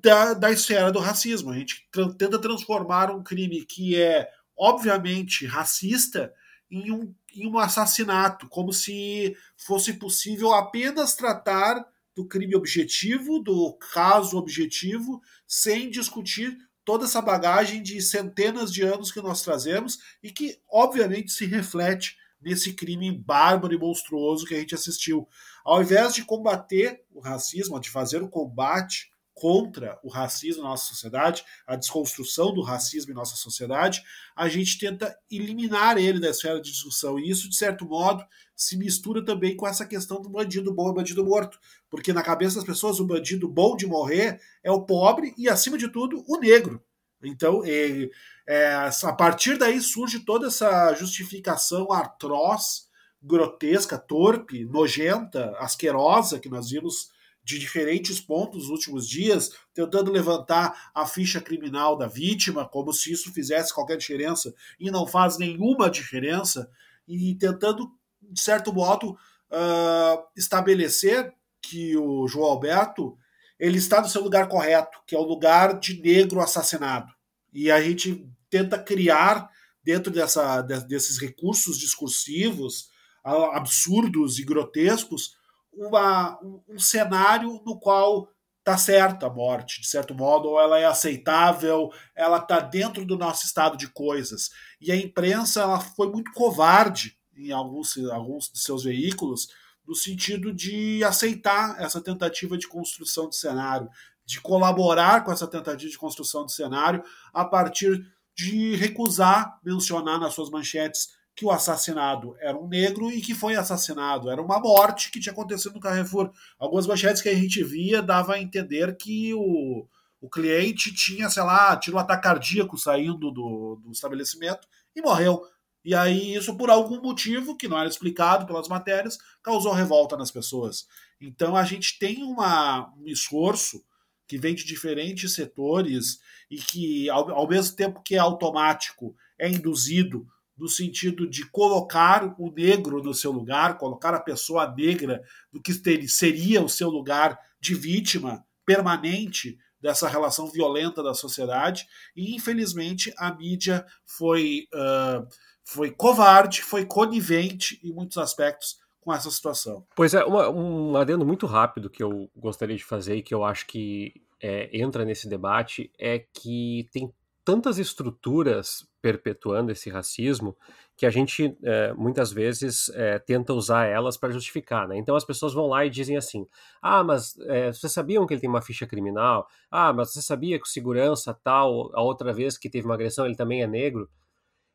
da, da esfera do racismo. A gente tra tenta transformar um crime que é obviamente racista em um, em um assassinato, como se fosse possível apenas tratar do crime objetivo, do caso objetivo, sem discutir toda essa bagagem de centenas de anos que nós trazemos e que, obviamente, se reflete nesse crime bárbaro e monstruoso que a gente assistiu. Ao invés de combater o racismo, de fazer o combate contra o racismo na nossa sociedade, a desconstrução do racismo em nossa sociedade, a gente tenta eliminar ele da esfera de discussão. E isso, de certo modo, se mistura também com essa questão do bandido bom e bandido morto. Porque na cabeça das pessoas, o bandido bom de morrer é o pobre e, acima de tudo, o negro. Então, é, é, a partir daí surge toda essa justificação atroz, grotesca, torpe, nojenta, asquerosa que nós vimos de diferentes pontos nos últimos dias, tentando levantar a ficha criminal da vítima, como se isso fizesse qualquer diferença, e não faz nenhuma diferença, e tentando, de certo modo, uh, estabelecer que o João Alberto ele está no seu lugar correto, que é o lugar de negro assassinado. E a gente tenta criar, dentro dessa, desses recursos discursivos absurdos e grotescos, uma, um, cenário no qual está certa a morte, de certo modo, ou ela é aceitável, ela está dentro do nosso estado de coisas. E a imprensa ela foi muito covarde em alguns, alguns de seus veículos, no sentido de aceitar essa tentativa de construção de cenário, de colaborar com essa tentativa de construção de cenário a partir de recusar mencionar nas suas manchetes que o assassinado era um negro e que foi assassinado. Era uma morte que tinha acontecido no Carrefour. Algumas manchetes que a gente via dava a entender que o, o cliente tinha, sei lá, tido um ataque cardíaco saindo do, do estabelecimento e morreu. E aí, isso por algum motivo que não era explicado pelas matérias, causou revolta nas pessoas. Então, a gente tem uma, um esforço que vem de diferentes setores e que, ao, ao mesmo tempo que é automático, é induzido no sentido de colocar o negro no seu lugar, colocar a pessoa negra no que seria o seu lugar de vítima permanente dessa relação violenta da sociedade. E, infelizmente, a mídia foi, uh, foi covarde, foi conivente em muitos aspectos com essa situação. Pois é, uma, um adendo muito rápido que eu gostaria de fazer e que eu acho que é, entra nesse debate é que tem tantas estruturas perpetuando esse racismo que a gente é, muitas vezes é, tenta usar elas para justificar. Né? Então as pessoas vão lá e dizem assim: ah, mas é, vocês sabiam que ele tem uma ficha criminal? Ah, mas você sabia que o segurança tal, a outra vez que teve uma agressão, ele também é negro?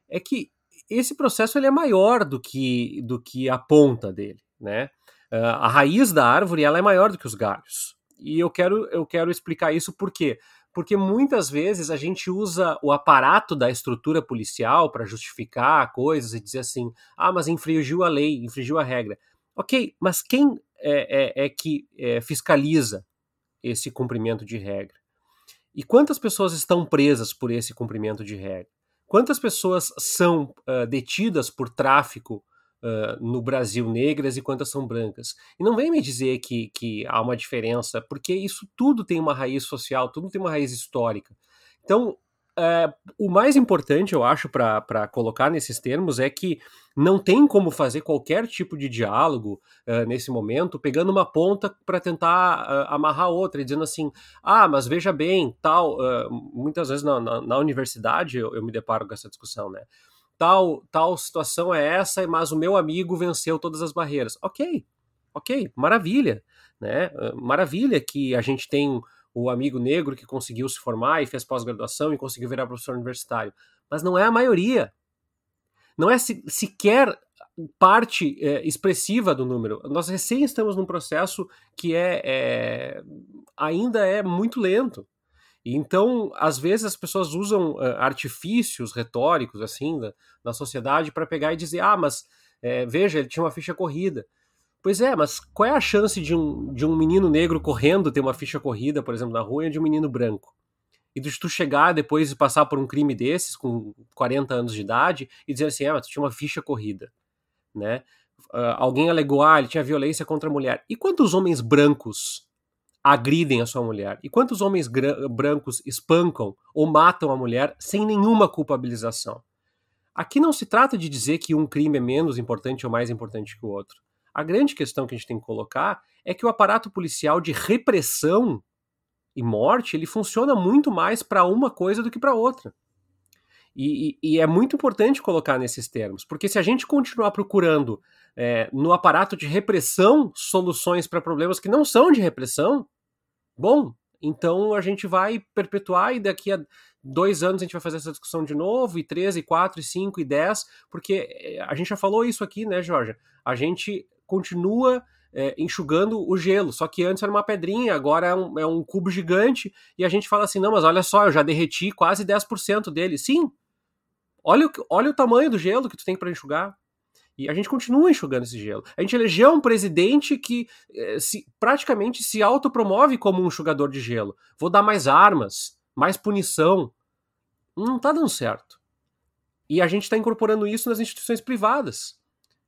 É que esse processo ele é maior do que, do que a ponta dele. Né? a raiz da árvore ela é maior do que os galhos. E eu quero, eu quero explicar isso por quê? Porque muitas vezes a gente usa o aparato da estrutura policial para justificar coisas e dizer assim: ah, mas infringiu a lei, infringiu a regra. Ok, mas quem é, é, é que é, fiscaliza esse cumprimento de regra? E quantas pessoas estão presas por esse cumprimento de regra? Quantas pessoas são uh, detidas por tráfico uh, no Brasil negras e quantas são brancas. E não vem me dizer que, que há uma diferença, porque isso tudo tem uma raiz social, tudo tem uma raiz histórica. Então, uh, o mais importante, eu acho, para colocar nesses termos é que não tem como fazer qualquer tipo de diálogo uh, nesse momento, pegando uma ponta para tentar uh, amarrar outra, e dizendo assim: ah, mas veja bem, tal. Muitas vezes na, na, na universidade eu, eu, me deparo com essa discussão, né? Tal, tal situação é essa, mas o meu amigo venceu todas as barreiras. Ok, ok, maravilha, né? Maravilha que a gente tem o amigo negro que conseguiu se formar e fez pós-graduação e conseguiu virar professor universitário. Mas não é a maioria. Não é se, sequer parte é, expressiva do número. Nós recém estamos num processo que é, é ainda é muito lento. Então, às vezes as pessoas usam uh, artifícios retóricos assim da, da sociedade para pegar e dizer: ah, mas é, veja, ele tinha uma ficha corrida. Pois é, mas qual é a chance de um, de um menino negro correndo ter uma ficha corrida, por exemplo, na rua, e de um menino branco? E de tu chegar depois e passar por um crime desses, com 40 anos de idade, e dizer assim: ah, mas tu tinha uma ficha corrida, né? Uh, alguém alegou, ah, ele tinha violência contra a mulher. E quantos homens brancos agridem a sua mulher? E quantos homens brancos espancam ou matam a mulher sem nenhuma culpabilização? Aqui não se trata de dizer que um crime é menos importante ou mais importante que o outro. A grande questão que a gente tem que colocar é que o aparato policial de repressão e morte ele funciona muito mais para uma coisa do que para outra. E, e, e, é muito importante colocar nesses termos, porque se a gente continuar procurando é, no aparato de repressão soluções para problemas que não são de repressão, bom, então a gente vai perpetuar e daqui a dois anos a gente vai fazer essa discussão de novo, e três, e quatro, e cinco, e dez, porque é, a gente já falou isso aqui, né, Jorge? A gente continua é, enxugando o gelo, só que antes era uma pedrinha, agora é um, é um, cubo gigante, e a gente fala assim: não, mas olha só, eu já derreti quase 10% dele. Sim, olha o, olha o tamanho do gelo que tu tem para enxugar. E a gente continua enxugando esse gelo. A gente elegeu um presidente que eh, se, praticamente se autopromove como um enxugador de gelo. Vou dar mais armas, mais punição. Não está dando certo. E a gente está incorporando isso nas instituições privadas.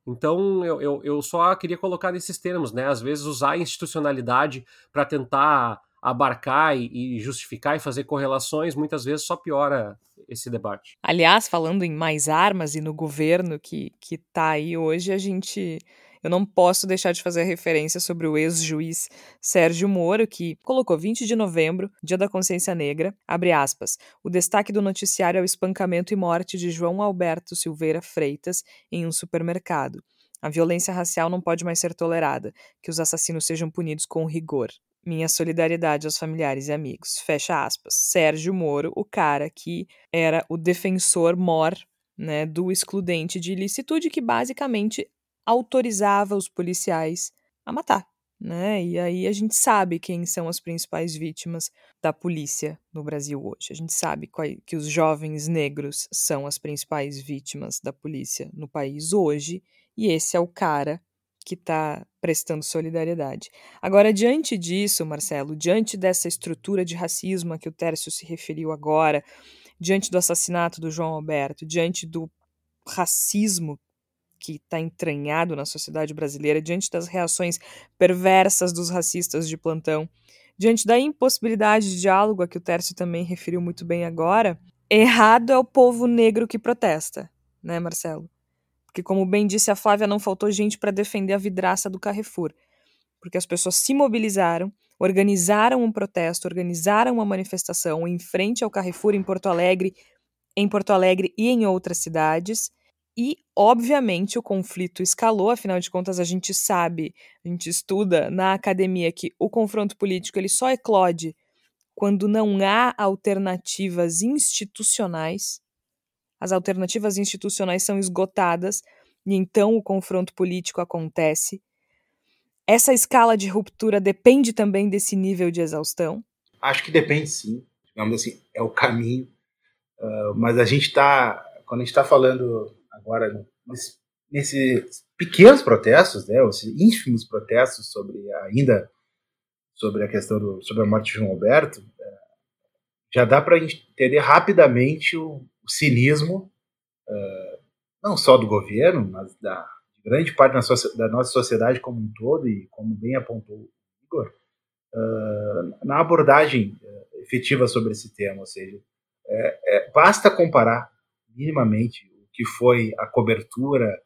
Então eu, eu, eu, só queria colocar nesses termos, né? Às vezes usar a institucionalidade para tentar abarcar e, e justificar e fazer correlações, muitas vezes só piora esse debate. Aliás, falando em mais armas e no governo que que está aí hoje, a gente eu não posso deixar de fazer referência sobre o ex-juiz Sérgio Moro, que colocou 20 de novembro, Dia da Consciência Negra, abre aspas. O destaque do noticiário é o espancamento e morte de João Alberto Silveira Freitas em um supermercado. A violência racial não pode mais ser tolerada, que os assassinos sejam punidos com rigor. Minha solidariedade aos familiares e amigos. Fecha aspas. Sérgio Moro, o cara que era o defensor mor né, do excludente de ilicitude, que basicamente autorizava os policiais a matar. Né? E aí a gente sabe quem são as principais vítimas da polícia no Brasil hoje. A gente sabe que os jovens negros são as principais vítimas da polícia no país hoje, e esse é o cara que está prestando solidariedade. Agora, diante disso, Marcelo, diante dessa estrutura de racismo a que o Tércio se referiu agora, diante do assassinato do João Alberto, diante do racismo que está entranhado na sociedade brasileira, diante das reações perversas dos racistas de plantão, diante da impossibilidade de diálogo a que o Tércio também referiu muito bem agora, errado é o povo negro que protesta, né, Marcelo? Porque, como bem disse a Flávia, não faltou gente para defender a vidraça do Carrefour. Porque as pessoas se mobilizaram, organizaram um protesto, organizaram uma manifestação em frente ao Carrefour em Porto Alegre, em Porto Alegre e em outras cidades. E, obviamente, o conflito escalou, afinal de contas, a gente sabe, a gente estuda na academia que o confronto político ele só eclode quando não há alternativas institucionais. As alternativas institucionais são esgotadas e então o confronto político acontece. Essa escala de ruptura depende também desse nível de exaustão? Acho que depende sim. Digamos assim, é o caminho. Uh, mas a gente está, quando a gente está falando agora nesses nesse pequenos protestos, né, os ínfimos protestos sobre ainda sobre a questão do, sobre a morte de João Alberto, é, já dá para entender rapidamente o cinismo uh, não só do governo, mas da grande parte da, da, nossa sociedade como um todo e como bem apontou o Igor, uh, na abordagem uh, efetiva sobre esse tema, ou seja, é, é, basta comparar minimamente que foi a cobertura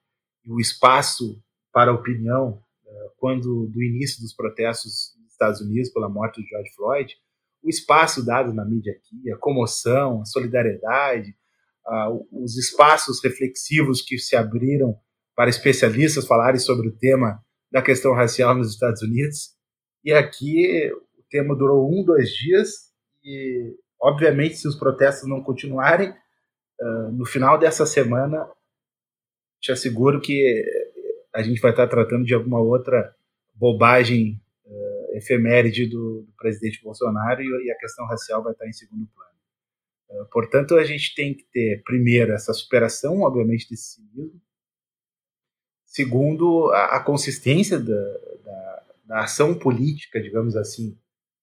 e o espaço para a opinião eh, quando do início dos protestos nos Estados Unidos pela morte de George Floyd, o espaço dado na mídia aqui, a comoção, a solidariedade, os espaços reflexivos que se abriram para especialistas falarem sobre o tema da questão racial nos Estados Unidos. E aqui o tema durou um, dois dias e, obviamente, se os protestos não continuarem, ah, no final dessa semana, te asseguro que a gente vai estar tratando de alguma outra bobagem uh, efeméride do, do, presidente Bolsonaro e, a questão racial vai estar em segundo plano. Uh, portanto, a gente tem que ter, primeiro, essa superação, obviamente, desse cinismo. Segundo, a, a consistência da, da, da, ação política, digamos assim,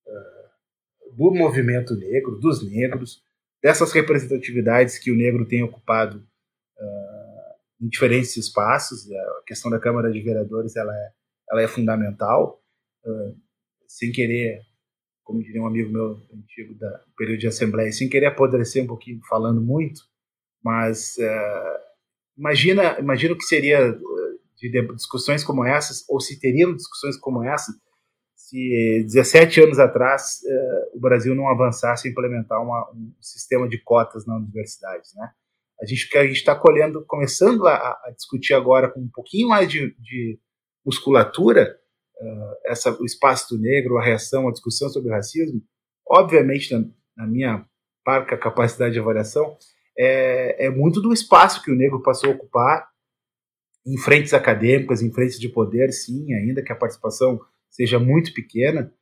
uh, do movimento negro, dos negros, dessas representatividades que o negro tem ocupado uh, em diferentes espaços. A questão da Câmara de Vereadores ela é, ela é fundamental. Sem querer, como diria um amigo meu antigo da período de Assembleia, sem querer apodrecer um pouquinho falando muito, mas uh, imagina, imagina o que seria de discussões como essas, ou se teriam discussões como essas, se 17 anos atrás uh, o Brasil não avançasse a implementar uma, um sistema de cotas na universidade, né? A gente a está colhendo, começando a, a, discutir agora com um pouquinho mais de, de musculatura essa, o espaço do negro, a reação, a discussão sobre o racismo. Obviamente, na, na minha parca capacidade de avaliação, é, é muito do espaço que o negro passou a ocupar em frentes acadêmicas, em frentes de poder, sim, ainda que a participação seja muito pequena,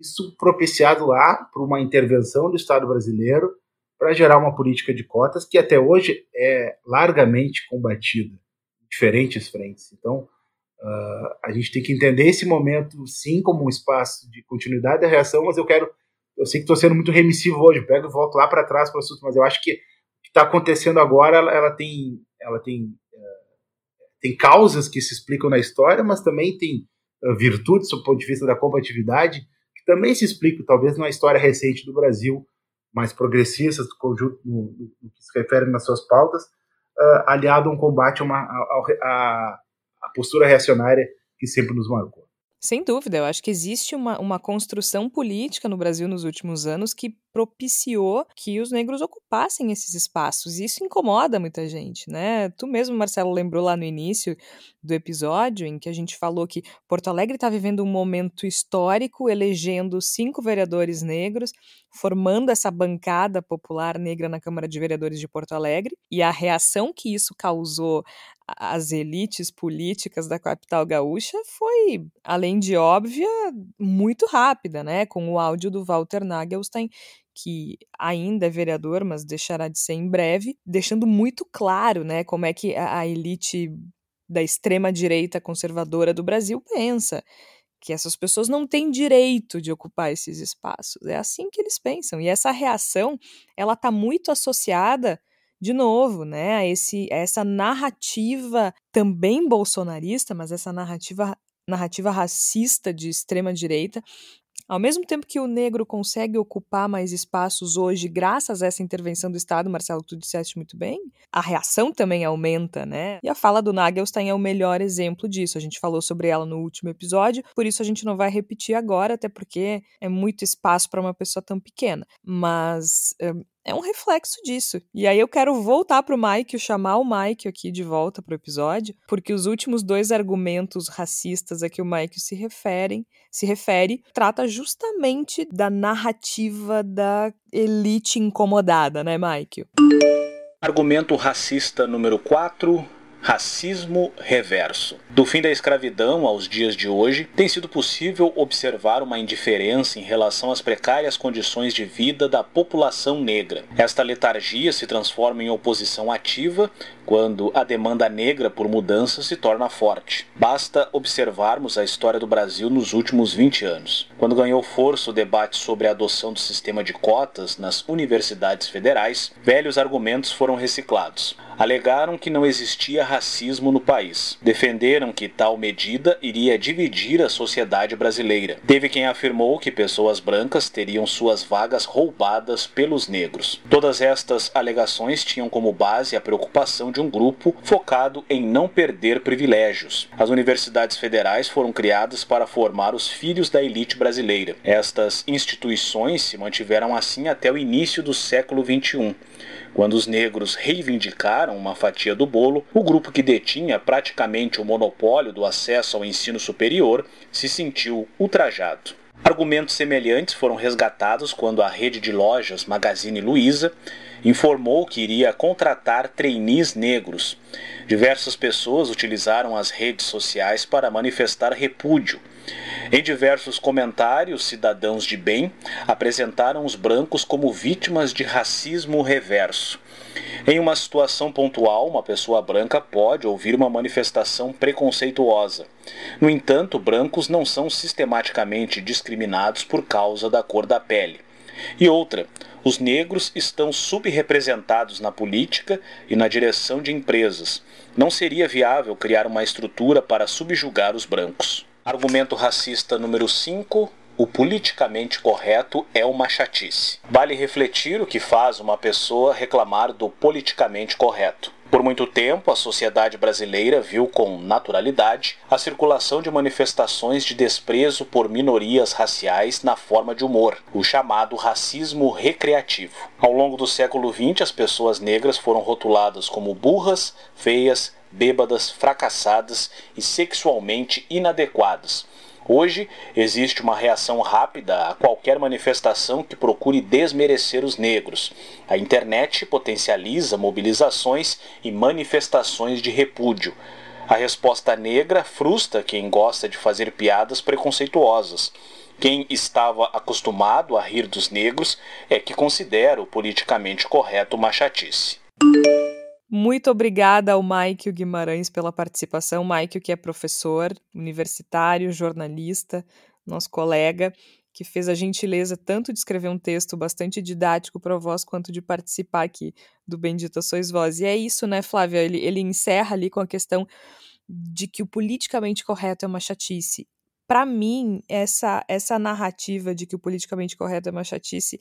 isso propiciado lá por uma intervenção do Estado brasileiro para gerar uma política de cotas que até hoje é largamente combatida em diferentes frentes. Então, uh, a gente tem que entender esse momento, sim, como um espaço de continuidade da reação, mas eu quero. Eu sei que estou sendo muito remissivo hoje, pego e volto lá para trás para o assunto, mas eu acho que o que está acontecendo agora ela, ela tem, ela tem, uh, tem causas que se explicam na história, mas também tem virtudes do ponto de vista da compatibilidade, que também se explica, talvez, numa história recente do Brasil, mais progressista, do conjunto no, no, que se refere nas suas pautas, uh, aliado a um combate a, uma, a, a postura reacionária que sempre nos marcou. Sem dúvida, eu acho que existe uma, uma construção política no Brasil nos últimos anos que propiciou que os negros ocupassem esses espaços. E isso incomoda muita gente, né? Tu mesmo, Marcelo, lembrou lá no início do episódio em que a gente falou que Porto Alegre está vivendo um momento histórico, elegendo cinco vereadores negros, formando essa bancada popular negra na Câmara de Vereadores de Porto Alegre, e a reação que isso causou as elites políticas da capital gaúcha foi, além de óbvia, muito rápida, né? Com o áudio do Walter Nagelstein, que ainda é vereador, mas deixará de ser em breve, deixando muito claro, né, como é que a, a elite da extrema direita conservadora do Brasil pensa que essas pessoas não têm direito de ocupar esses espaços. É assim que eles pensam. E essa reação, ela está muito associada de novo, né, a, esse, essa narrativa também bolsonarista, mas essa narrativa narrativa racista de extrema direita Ao mesmo tempo que o negro consegue ocupar mais espaços hoje, graças a essa intervenção do Estado, Marcelo, tu disseste muito bem, a reação também aumenta, né? E a fala do Nagelstein é o melhor exemplo disso. A gente falou sobre ela no último episódio, por isso a gente não vai repetir agora, até porque é muito espaço para uma pessoa tão pequena. Mas é um reflexo disso. E aí eu quero voltar pro Mike, chamar o Mike aqui de volta pro episódio, porque os últimos dois argumentos racistas a que o Mike se referem, se refere, trata justamente da narrativa da elite incomodada, né, Mike? Argumento racista número 4, racismo reverso. Do fim da escravidão aos dias de hoje, tem sido possível observar uma indiferença em relação às precárias condições de vida da população negra. Esta letargia se transforma em oposição ativa quando a demanda negra por mudança se torna forte. Basta observarmos a história do Brasil nos últimos 20 anos. Quando ganhou força o debate sobre a adoção do sistema de cotas nas universidades federais, velhos argumentos foram reciclados. Alegaram que não existia racismo no país. Defenderam que tal medida iria dividir a sociedade brasileira. Teve quem afirmou que pessoas brancas teriam suas vagas roubadas pelos negros. Todas estas alegações tinham como base a preocupação de um grupo focado em não perder privilégios. As universidades federais foram criadas para formar os filhos da elite brasileira. Estas instituições se mantiveram assim até o início do século XXI. Quando os negros reivindicaram uma fatia do bolo, o grupo que detinha praticamente o monopólio do acesso ao ensino superior se sentiu ultrajado. Argumentos semelhantes foram resgatados quando a rede de lojas Magazine Luiza informou que iria contratar trainees negros. Diversas pessoas utilizaram as redes sociais para manifestar repúdio. Em diversos comentários, cidadãos de bem apresentaram os brancos como vítimas de racismo reverso. Em uma situação pontual, uma pessoa branca pode ouvir uma manifestação preconceituosa. No entanto, brancos não são sistematicamente discriminados por causa da cor da pele. E outra, os negros estão subrepresentados na política e na direção de empresas. Não seria viável criar uma estrutura para subjugar os brancos. Argumento racista número 5. O politicamente correto é uma chatice. Vale refletir o que faz uma pessoa reclamar do politicamente correto. Por muito tempo, a sociedade brasileira viu com naturalidade a circulação de manifestações de desprezo por minorias raciais na forma de humor, o chamado racismo recreativo. Ao longo do século XX, as pessoas negras foram rotuladas como burras, feias, bêbadas, fracassadas e sexualmente inadequadas Hoje existe uma reação rápida a qualquer manifestação que procure desmerecer os negros. A internet potencializa mobilizações e manifestações de repúdio. A resposta negra frustra quem gosta de fazer piadas preconceituosas. Quem estava acostumado a rir dos negros é que considera o politicamente correto uma chatice. Muito obrigada ao Mike Guimarães pela participação. Mike, que é professor universitário, jornalista, nosso colega, que fez a gentileza tanto de escrever um texto bastante didático para vós, quanto de participar aqui do Bendita Sois Vós. E é isso, né, Flávia? Ele, ele encerra ali com a questão de que o politicamente correto é uma chatice. Para mim, essa, essa narrativa de que o politicamente correto é uma chatice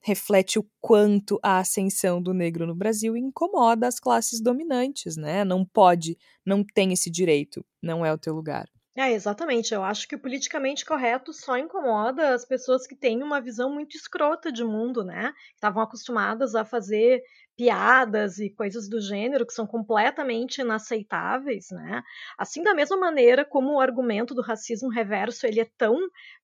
reflete o quanto a ascensão do negro no Brasil incomoda as classes dominantes, né? Não pode, não tem esse direito, não é o teu lugar. É, exatamente. Eu acho que o politicamente correto só incomoda as pessoas que têm uma visão muito escrota de mundo, né? Estavam acostumadas a fazer piadas e coisas do gênero que são completamente inaceitáveis, né? Assim da mesma maneira como o argumento do racismo reverso ele é tão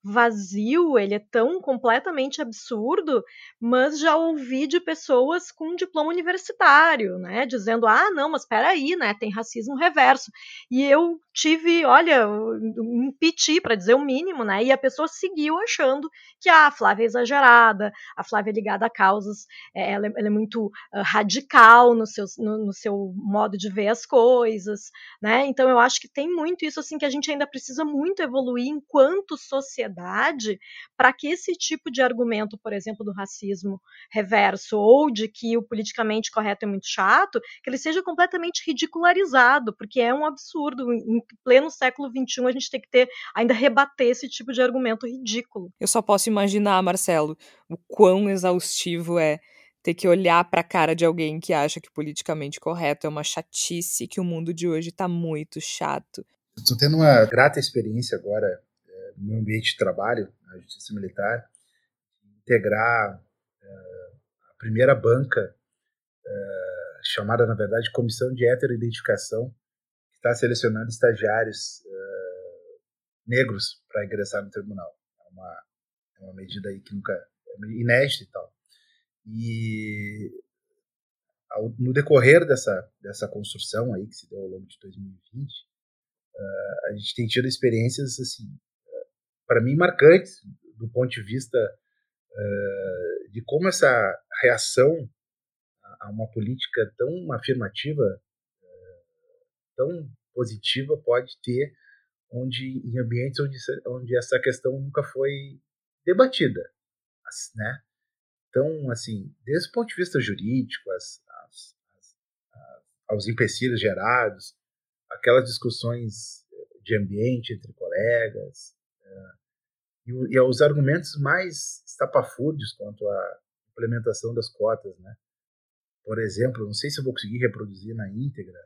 vazio, ele é tão completamente absurdo, mas já ouvi de pessoas com diploma universitário, né, dizendo: "Ah, não, mas espera aí, né, tem racismo reverso". E eu tive, olha, um piti para dizer o mínimo, né? E a pessoa seguiu achando que ah, a Flávia é exagerada, a Flávia é ligada a causas, é, ela, é, ela é muito radical no seu, no, no, seu modo de ver as coisas, né? Então eu acho que tem muito isso assim que a gente ainda precisa muito evoluir enquanto sociedade para que esse tipo de argumento, por exemplo, do racismo reverso ou de que o politicamente correto é muito chato, que ele seja completamente ridicularizado, porque é um absurdo em pleno século XXI a gente tem que ter ainda rebater esse tipo de argumento ridículo. Eu só posso imaginar, Marcelo, o quão exaustivo é ter que olhar para a cara de alguém que acha que politicamente correto é uma chatice, que o mundo de hoje está muito chato. Estou tendo uma grata experiência agora é, no meu ambiente de trabalho, na Justiça Militar, integrar é, a primeira banca, é, chamada, na verdade, Comissão de Heteroidentificação, que está selecionando estagiários negros para ingressar no tribunal. É uma, é uma medida aí que nunca é inédita e tal. E ao, no decorrer dessa, dessa construção aí que se deu ao longo de 2020, uh, ah, a gente tem tido experiências assim, uh, para mim marcantes do ponto de vista uh, de como essa reação a uma política tão afirmativa, tão positiva pode ter onde em ambientes onde, onde essa questão nunca foi debatida, né? Então, assim, desde o ponto de vista jurídico, as, as, as, aos empecilhos gerados, aquelas discussões de ambiente entre colegas, é, e, e aos argumentos mais estapafúrdios quanto à implementação das cotas, né? Por exemplo, não sei se eu vou conseguir reproduzir na íntegra,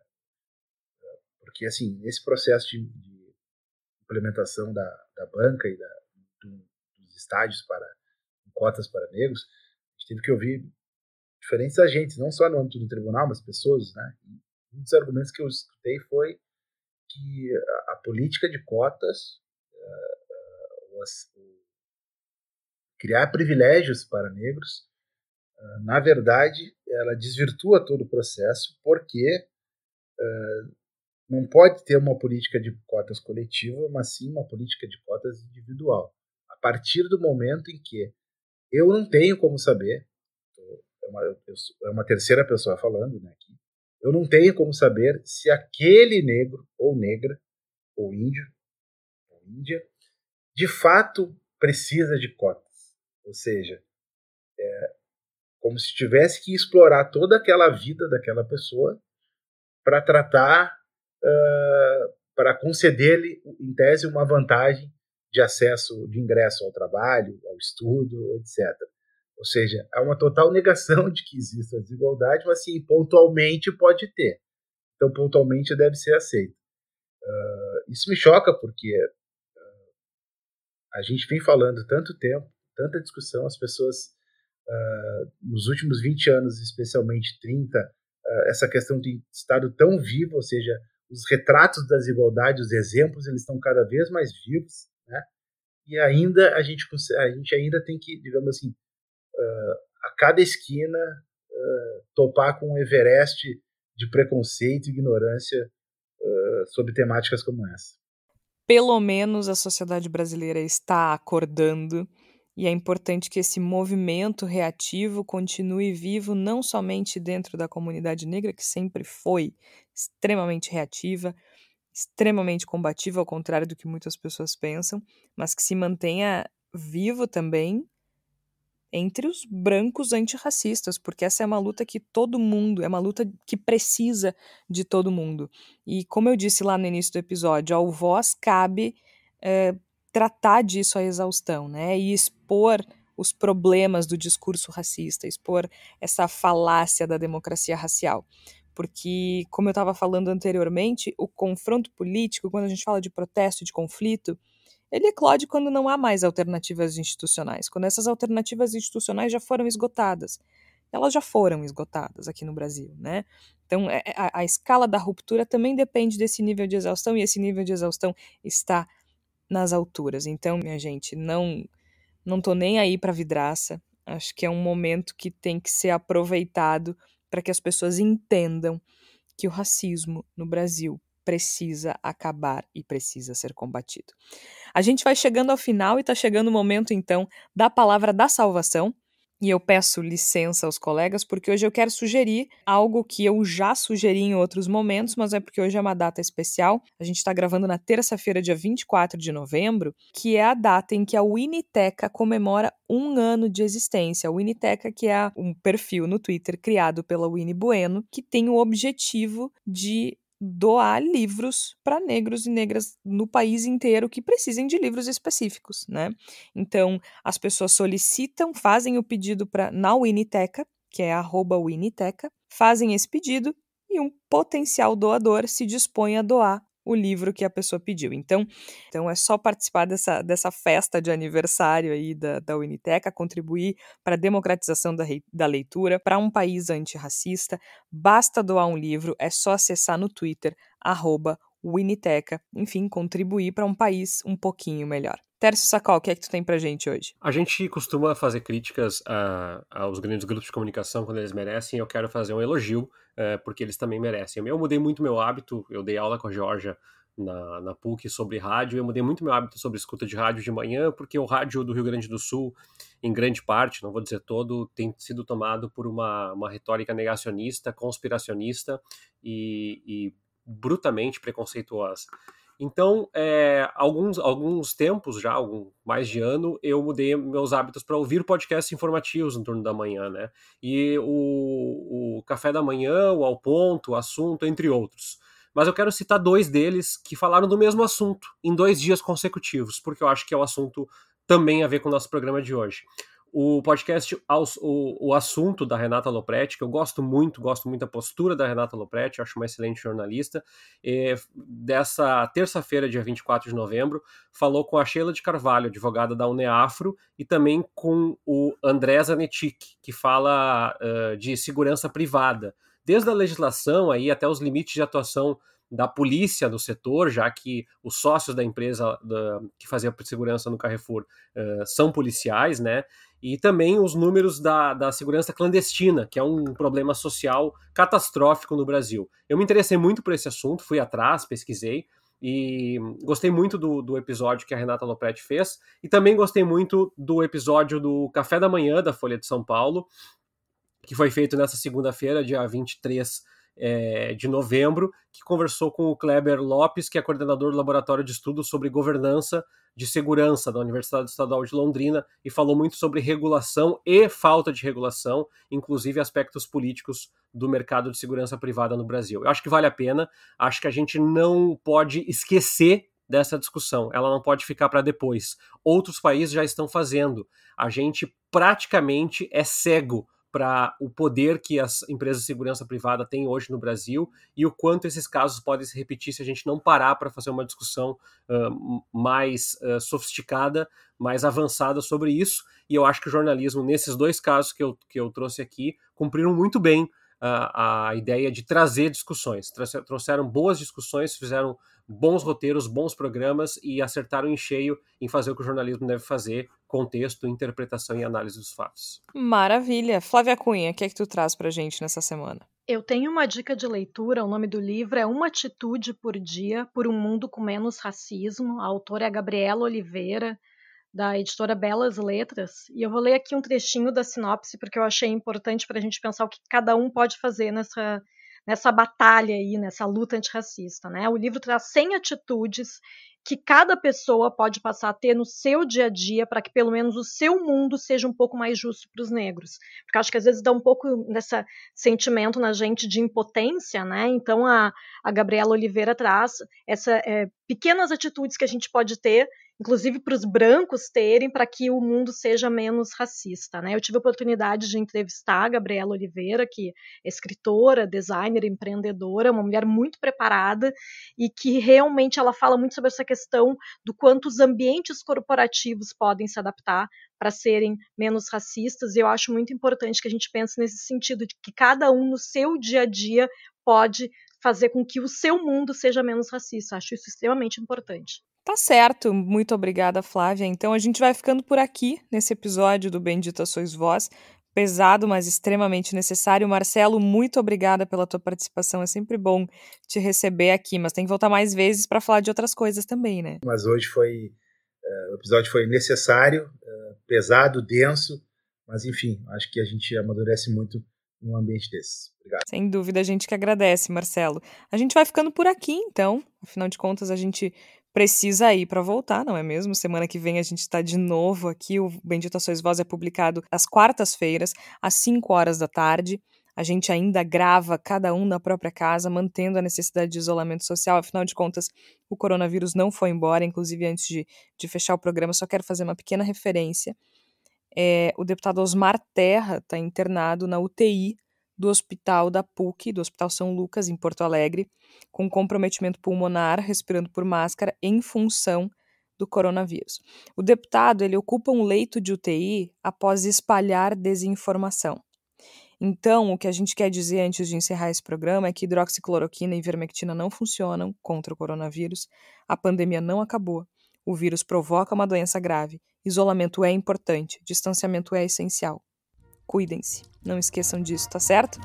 porque, assim, nesse processo de, de implementação da, da banca e da, do, dos estádios para cotas para negros, gente teve que ouvir diferentes agentes, não só no âmbito do tribunal, mas pessoas, né? Um dos argumentos que eu escutei foi que a, a política de cotas, uh, uh, criar privilégios para negros, uh, na verdade, ela desvirtua todo o processo, porque não pode ter uma política de cotas coletiva, mas sim uma política de cotas individual. A partir do momento em que eu não tenho como saber, é uma, é uma terceira pessoa falando né, aqui, eu não tenho como saber se aquele negro, ou negra, ou índio, ou índia, de fato precisa de cotas. Ou seja, é como se tivesse que explorar toda aquela vida daquela pessoa para tratar, uh, para conceder-lhe, em tese, uma vantagem de acesso, de ingresso ao trabalho, ao estudo, etc. Ou seja, há uma total negação de que exista desigualdade, mas sim, pontualmente pode ter. Então, pontualmente deve ser aceito. Uh, isso me choca porque uh, a gente vem falando tanto tempo, tanta discussão, as pessoas, uh, nos últimos 20 anos, especialmente 30, essa questão tem estado tão viva, ou seja, os retratos das desigualdades, os exemplos, eles estão cada vez mais vivos? E ainda a gente, a gente ainda tem que, digamos assim, uh, a cada esquina uh, topar com um Everest de preconceito e ignorância uh, sobre temáticas como essa. Pelo menos a sociedade brasileira está acordando e é importante que esse movimento reativo continue vivo não somente dentro da comunidade negra, que sempre foi extremamente reativa, extremamente combativo, ao contrário do que muitas pessoas pensam, mas que se mantenha vivo também entre os brancos antirracistas, porque essa é uma luta que todo mundo, é uma luta que precisa de todo mundo. E como eu disse lá no início do episódio, ao voz cabe é, tratar disso à exaustão, né? E expor os problemas do discurso racista, expor essa falácia da democracia racial porque, como eu estava falando anteriormente, o confronto político, quando a gente fala de protesto, de conflito, ele eclode quando não há mais alternativas institucionais, quando essas alternativas institucionais já foram esgotadas. Elas já foram esgotadas aqui no Brasil, né? Então, é, é, a, a escala da ruptura também depende desse nível de exaustão, e esse nível de exaustão está nas alturas. Então, minha gente, não não nem aí para vidraça. Acho que é um momento que tem que ser aproveitado para que as pessoas entendam que o racismo no Brasil precisa acabar e precisa ser combatido. A gente vai chegando ao final e está chegando o momento, então, da palavra da salvação. E eu peço licença aos colegas porque hoje eu quero sugerir algo que eu já sugeri em outros momentos, mas é porque hoje é uma data especial. A gente está gravando na terça-feira, dia 24 de novembro, que é a data em que a Winiteca comemora um ano de existência. A Winiteca, que é um perfil no Twitter criado pela Winnie Bueno, que tem o objetivo de doar livros para negros e negras no país inteiro que precisem de livros específicos, né? Então, as pessoas solicitam, fazem o pedido para na Winiteca, que é arroba Winiteca, fazem esse pedido e um potencial doador se dispõe a doar o livro que a pessoa pediu. Então, então é só participar dessa, dessa festa de aniversário aí da, da Uniteca, contribuir para a democratização da, da leitura, para um país antirracista. Basta doar um livro, é só acessar no Twitter, arroba Winiteca, enfim, contribuir para um país um pouquinho melhor. Tércio Sacol, o que é que tu tem pra gente hoje? A gente costuma fazer críticas a, aos grandes grupos de comunicação quando eles merecem, eu quero fazer um elogio, é, porque eles também merecem. Eu mudei muito meu hábito, eu dei aula com a Georgia na, na PUC sobre rádio, eu mudei muito meu hábito sobre escuta de rádio de manhã, porque o rádio do Rio Grande do Sul, em grande parte, não vou dizer todo, tem sido tomado por uma, uma retórica negacionista, conspiracionista e, e preconceituosa. Então, é, alguns, alguns tempos já, algum, mais de ano, eu mudei meus hábitos para ouvir podcasts informativos no turno da manhã, né? E o, o Café da Manhã, o Ao Ponto, o Assunto, entre outros. Mas eu quero citar dois deles que falaram do mesmo assunto em dois dias consecutivos, porque eu acho que é o assunto também a ver com o nosso programa de hoje o podcast, o, o assunto da Renata Lopretti, que eu gosto muito, gosto muito da postura da Renata Lopretti, acho uma excelente jornalista, e dessa terça-feira, dia 24 de novembro, falou com a Sheila de Carvalho, advogada da Uneafro, e também com o André Zanetic, que fala uh, de segurança privada. Desde a legislação aí até os limites de atuação da polícia no setor, já que os sócios da empresa da, que fazia segurança no Carrefour uh, são policiais, né? E também os números da, da segurança clandestina, que é um problema social catastrófico no Brasil. Eu me interessei muito por esse assunto, fui atrás, pesquisei, e gostei muito do, do episódio que a Renata Lopretti fez, e também gostei muito do episódio do Café da Manhã da Folha de São Paulo, que foi feito nessa segunda-feira, dia 23 é, de novembro, que conversou com o Kleber Lopes, que é coordenador do Laboratório de Estudos sobre Governança de Segurança da Universidade Estadual de Londrina, e falou muito sobre regulação e falta de regulação, inclusive aspectos políticos do mercado de segurança privada no Brasil. Eu acho que vale a pena, acho que a gente não pode esquecer dessa discussão, ela não pode ficar para depois. Outros países já estão fazendo. A gente praticamente é cego para o poder que as empresas de segurança privada têm hoje no Brasil e o quanto esses casos podem se repetir se a gente não parar para fazer uma discussão uh, mais uh, sofisticada, mais avançada sobre isso. E eu acho que o jornalismo, nesses dois casos que eu, que eu trouxe aqui, cumpriram muito bem a, a ideia de trazer discussões. Trouxeram boas discussões, fizeram bons roteiros, bons programas e acertaram em cheio em fazer o que o jornalismo deve fazer, contexto, interpretação e análise dos fatos. Maravilha. Flávia Cunha, o que é que tu traz pra gente nessa semana? Eu tenho uma dica de leitura, o nome do livro é Uma Atitude por Dia por um Mundo com Menos Racismo. A autora é a Gabriela Oliveira, da editora Belas Letras, e eu vou ler aqui um trechinho da sinopse porque eu achei importante para a gente pensar o que cada um pode fazer nessa, nessa batalha aí, nessa luta antirracista. Né? O livro traz 100 atitudes que cada pessoa pode passar a ter no seu dia a dia para que pelo menos o seu mundo seja um pouco mais justo para os negros. Porque acho que às vezes dá um pouco desse sentimento na gente de impotência, né? Então a, a Gabriela Oliveira traz essa é, pequenas atitudes que a gente pode ter inclusive para os brancos terem, para que o mundo seja menos racista. Né? Eu tive a oportunidade de entrevistar a Gabriela Oliveira, que é escritora, designer, empreendedora, uma mulher muito preparada e que realmente ela fala muito sobre essa questão do quanto os ambientes corporativos podem se adaptar para serem menos racistas. E eu acho muito importante que a gente pense nesse sentido de que cada um no seu dia a dia pode fazer com que o seu mundo seja menos racista. Acho isso extremamente importante. Tá certo, muito obrigada, Flávia. Então a gente vai ficando por aqui nesse episódio do Bendita Sois Vós. Pesado, mas extremamente necessário. Marcelo, muito obrigada pela tua participação. É sempre bom te receber aqui, mas tem que voltar mais vezes para falar de outras coisas também, né? Mas hoje foi. Uh, o episódio foi necessário, uh, pesado, denso, Mas enfim, acho que a gente amadurece muito num ambiente desse. Obrigado. Sem dúvida, a gente que agradece, Marcelo. A gente vai ficando por aqui, então. Afinal de contas, a gente precisa ir para voltar, não é mesmo? Semana que vem a gente está de novo aqui. O Bendito Sois Voz é publicado às quartas-feiras, às 5 horas da tarde. A gente ainda grava cada um na própria casa, mantendo a necessidade de isolamento social. Afinal de contas, o coronavírus não foi embora. Inclusive, antes de, de fechar o programa, só quero fazer uma pequena referência. É, o deputado Osmar Terra está internado na UTI do Hospital da PUC, do Hospital São Lucas, em Porto Alegre, com comprometimento pulmonar, respirando por máscara, em função do coronavírus. O deputado ele ocupa um leito de UTI após espalhar desinformação. Então, o que a gente quer dizer antes de encerrar esse programa é que hidroxicloroquina e ivermectina não funcionam contra o coronavírus, a pandemia não acabou, o vírus provoca uma doença grave, isolamento é importante, distanciamento é essencial. Cuidem-se, não esqueçam disso, tá certo?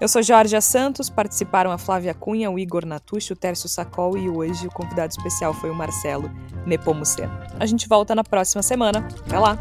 Eu sou Jorge Santos, participaram a Flávia Cunha, o Igor Natucci, o Tércio Sacol e hoje o convidado especial foi o Marcelo Nepomuceno. A gente volta na próxima semana. Até lá!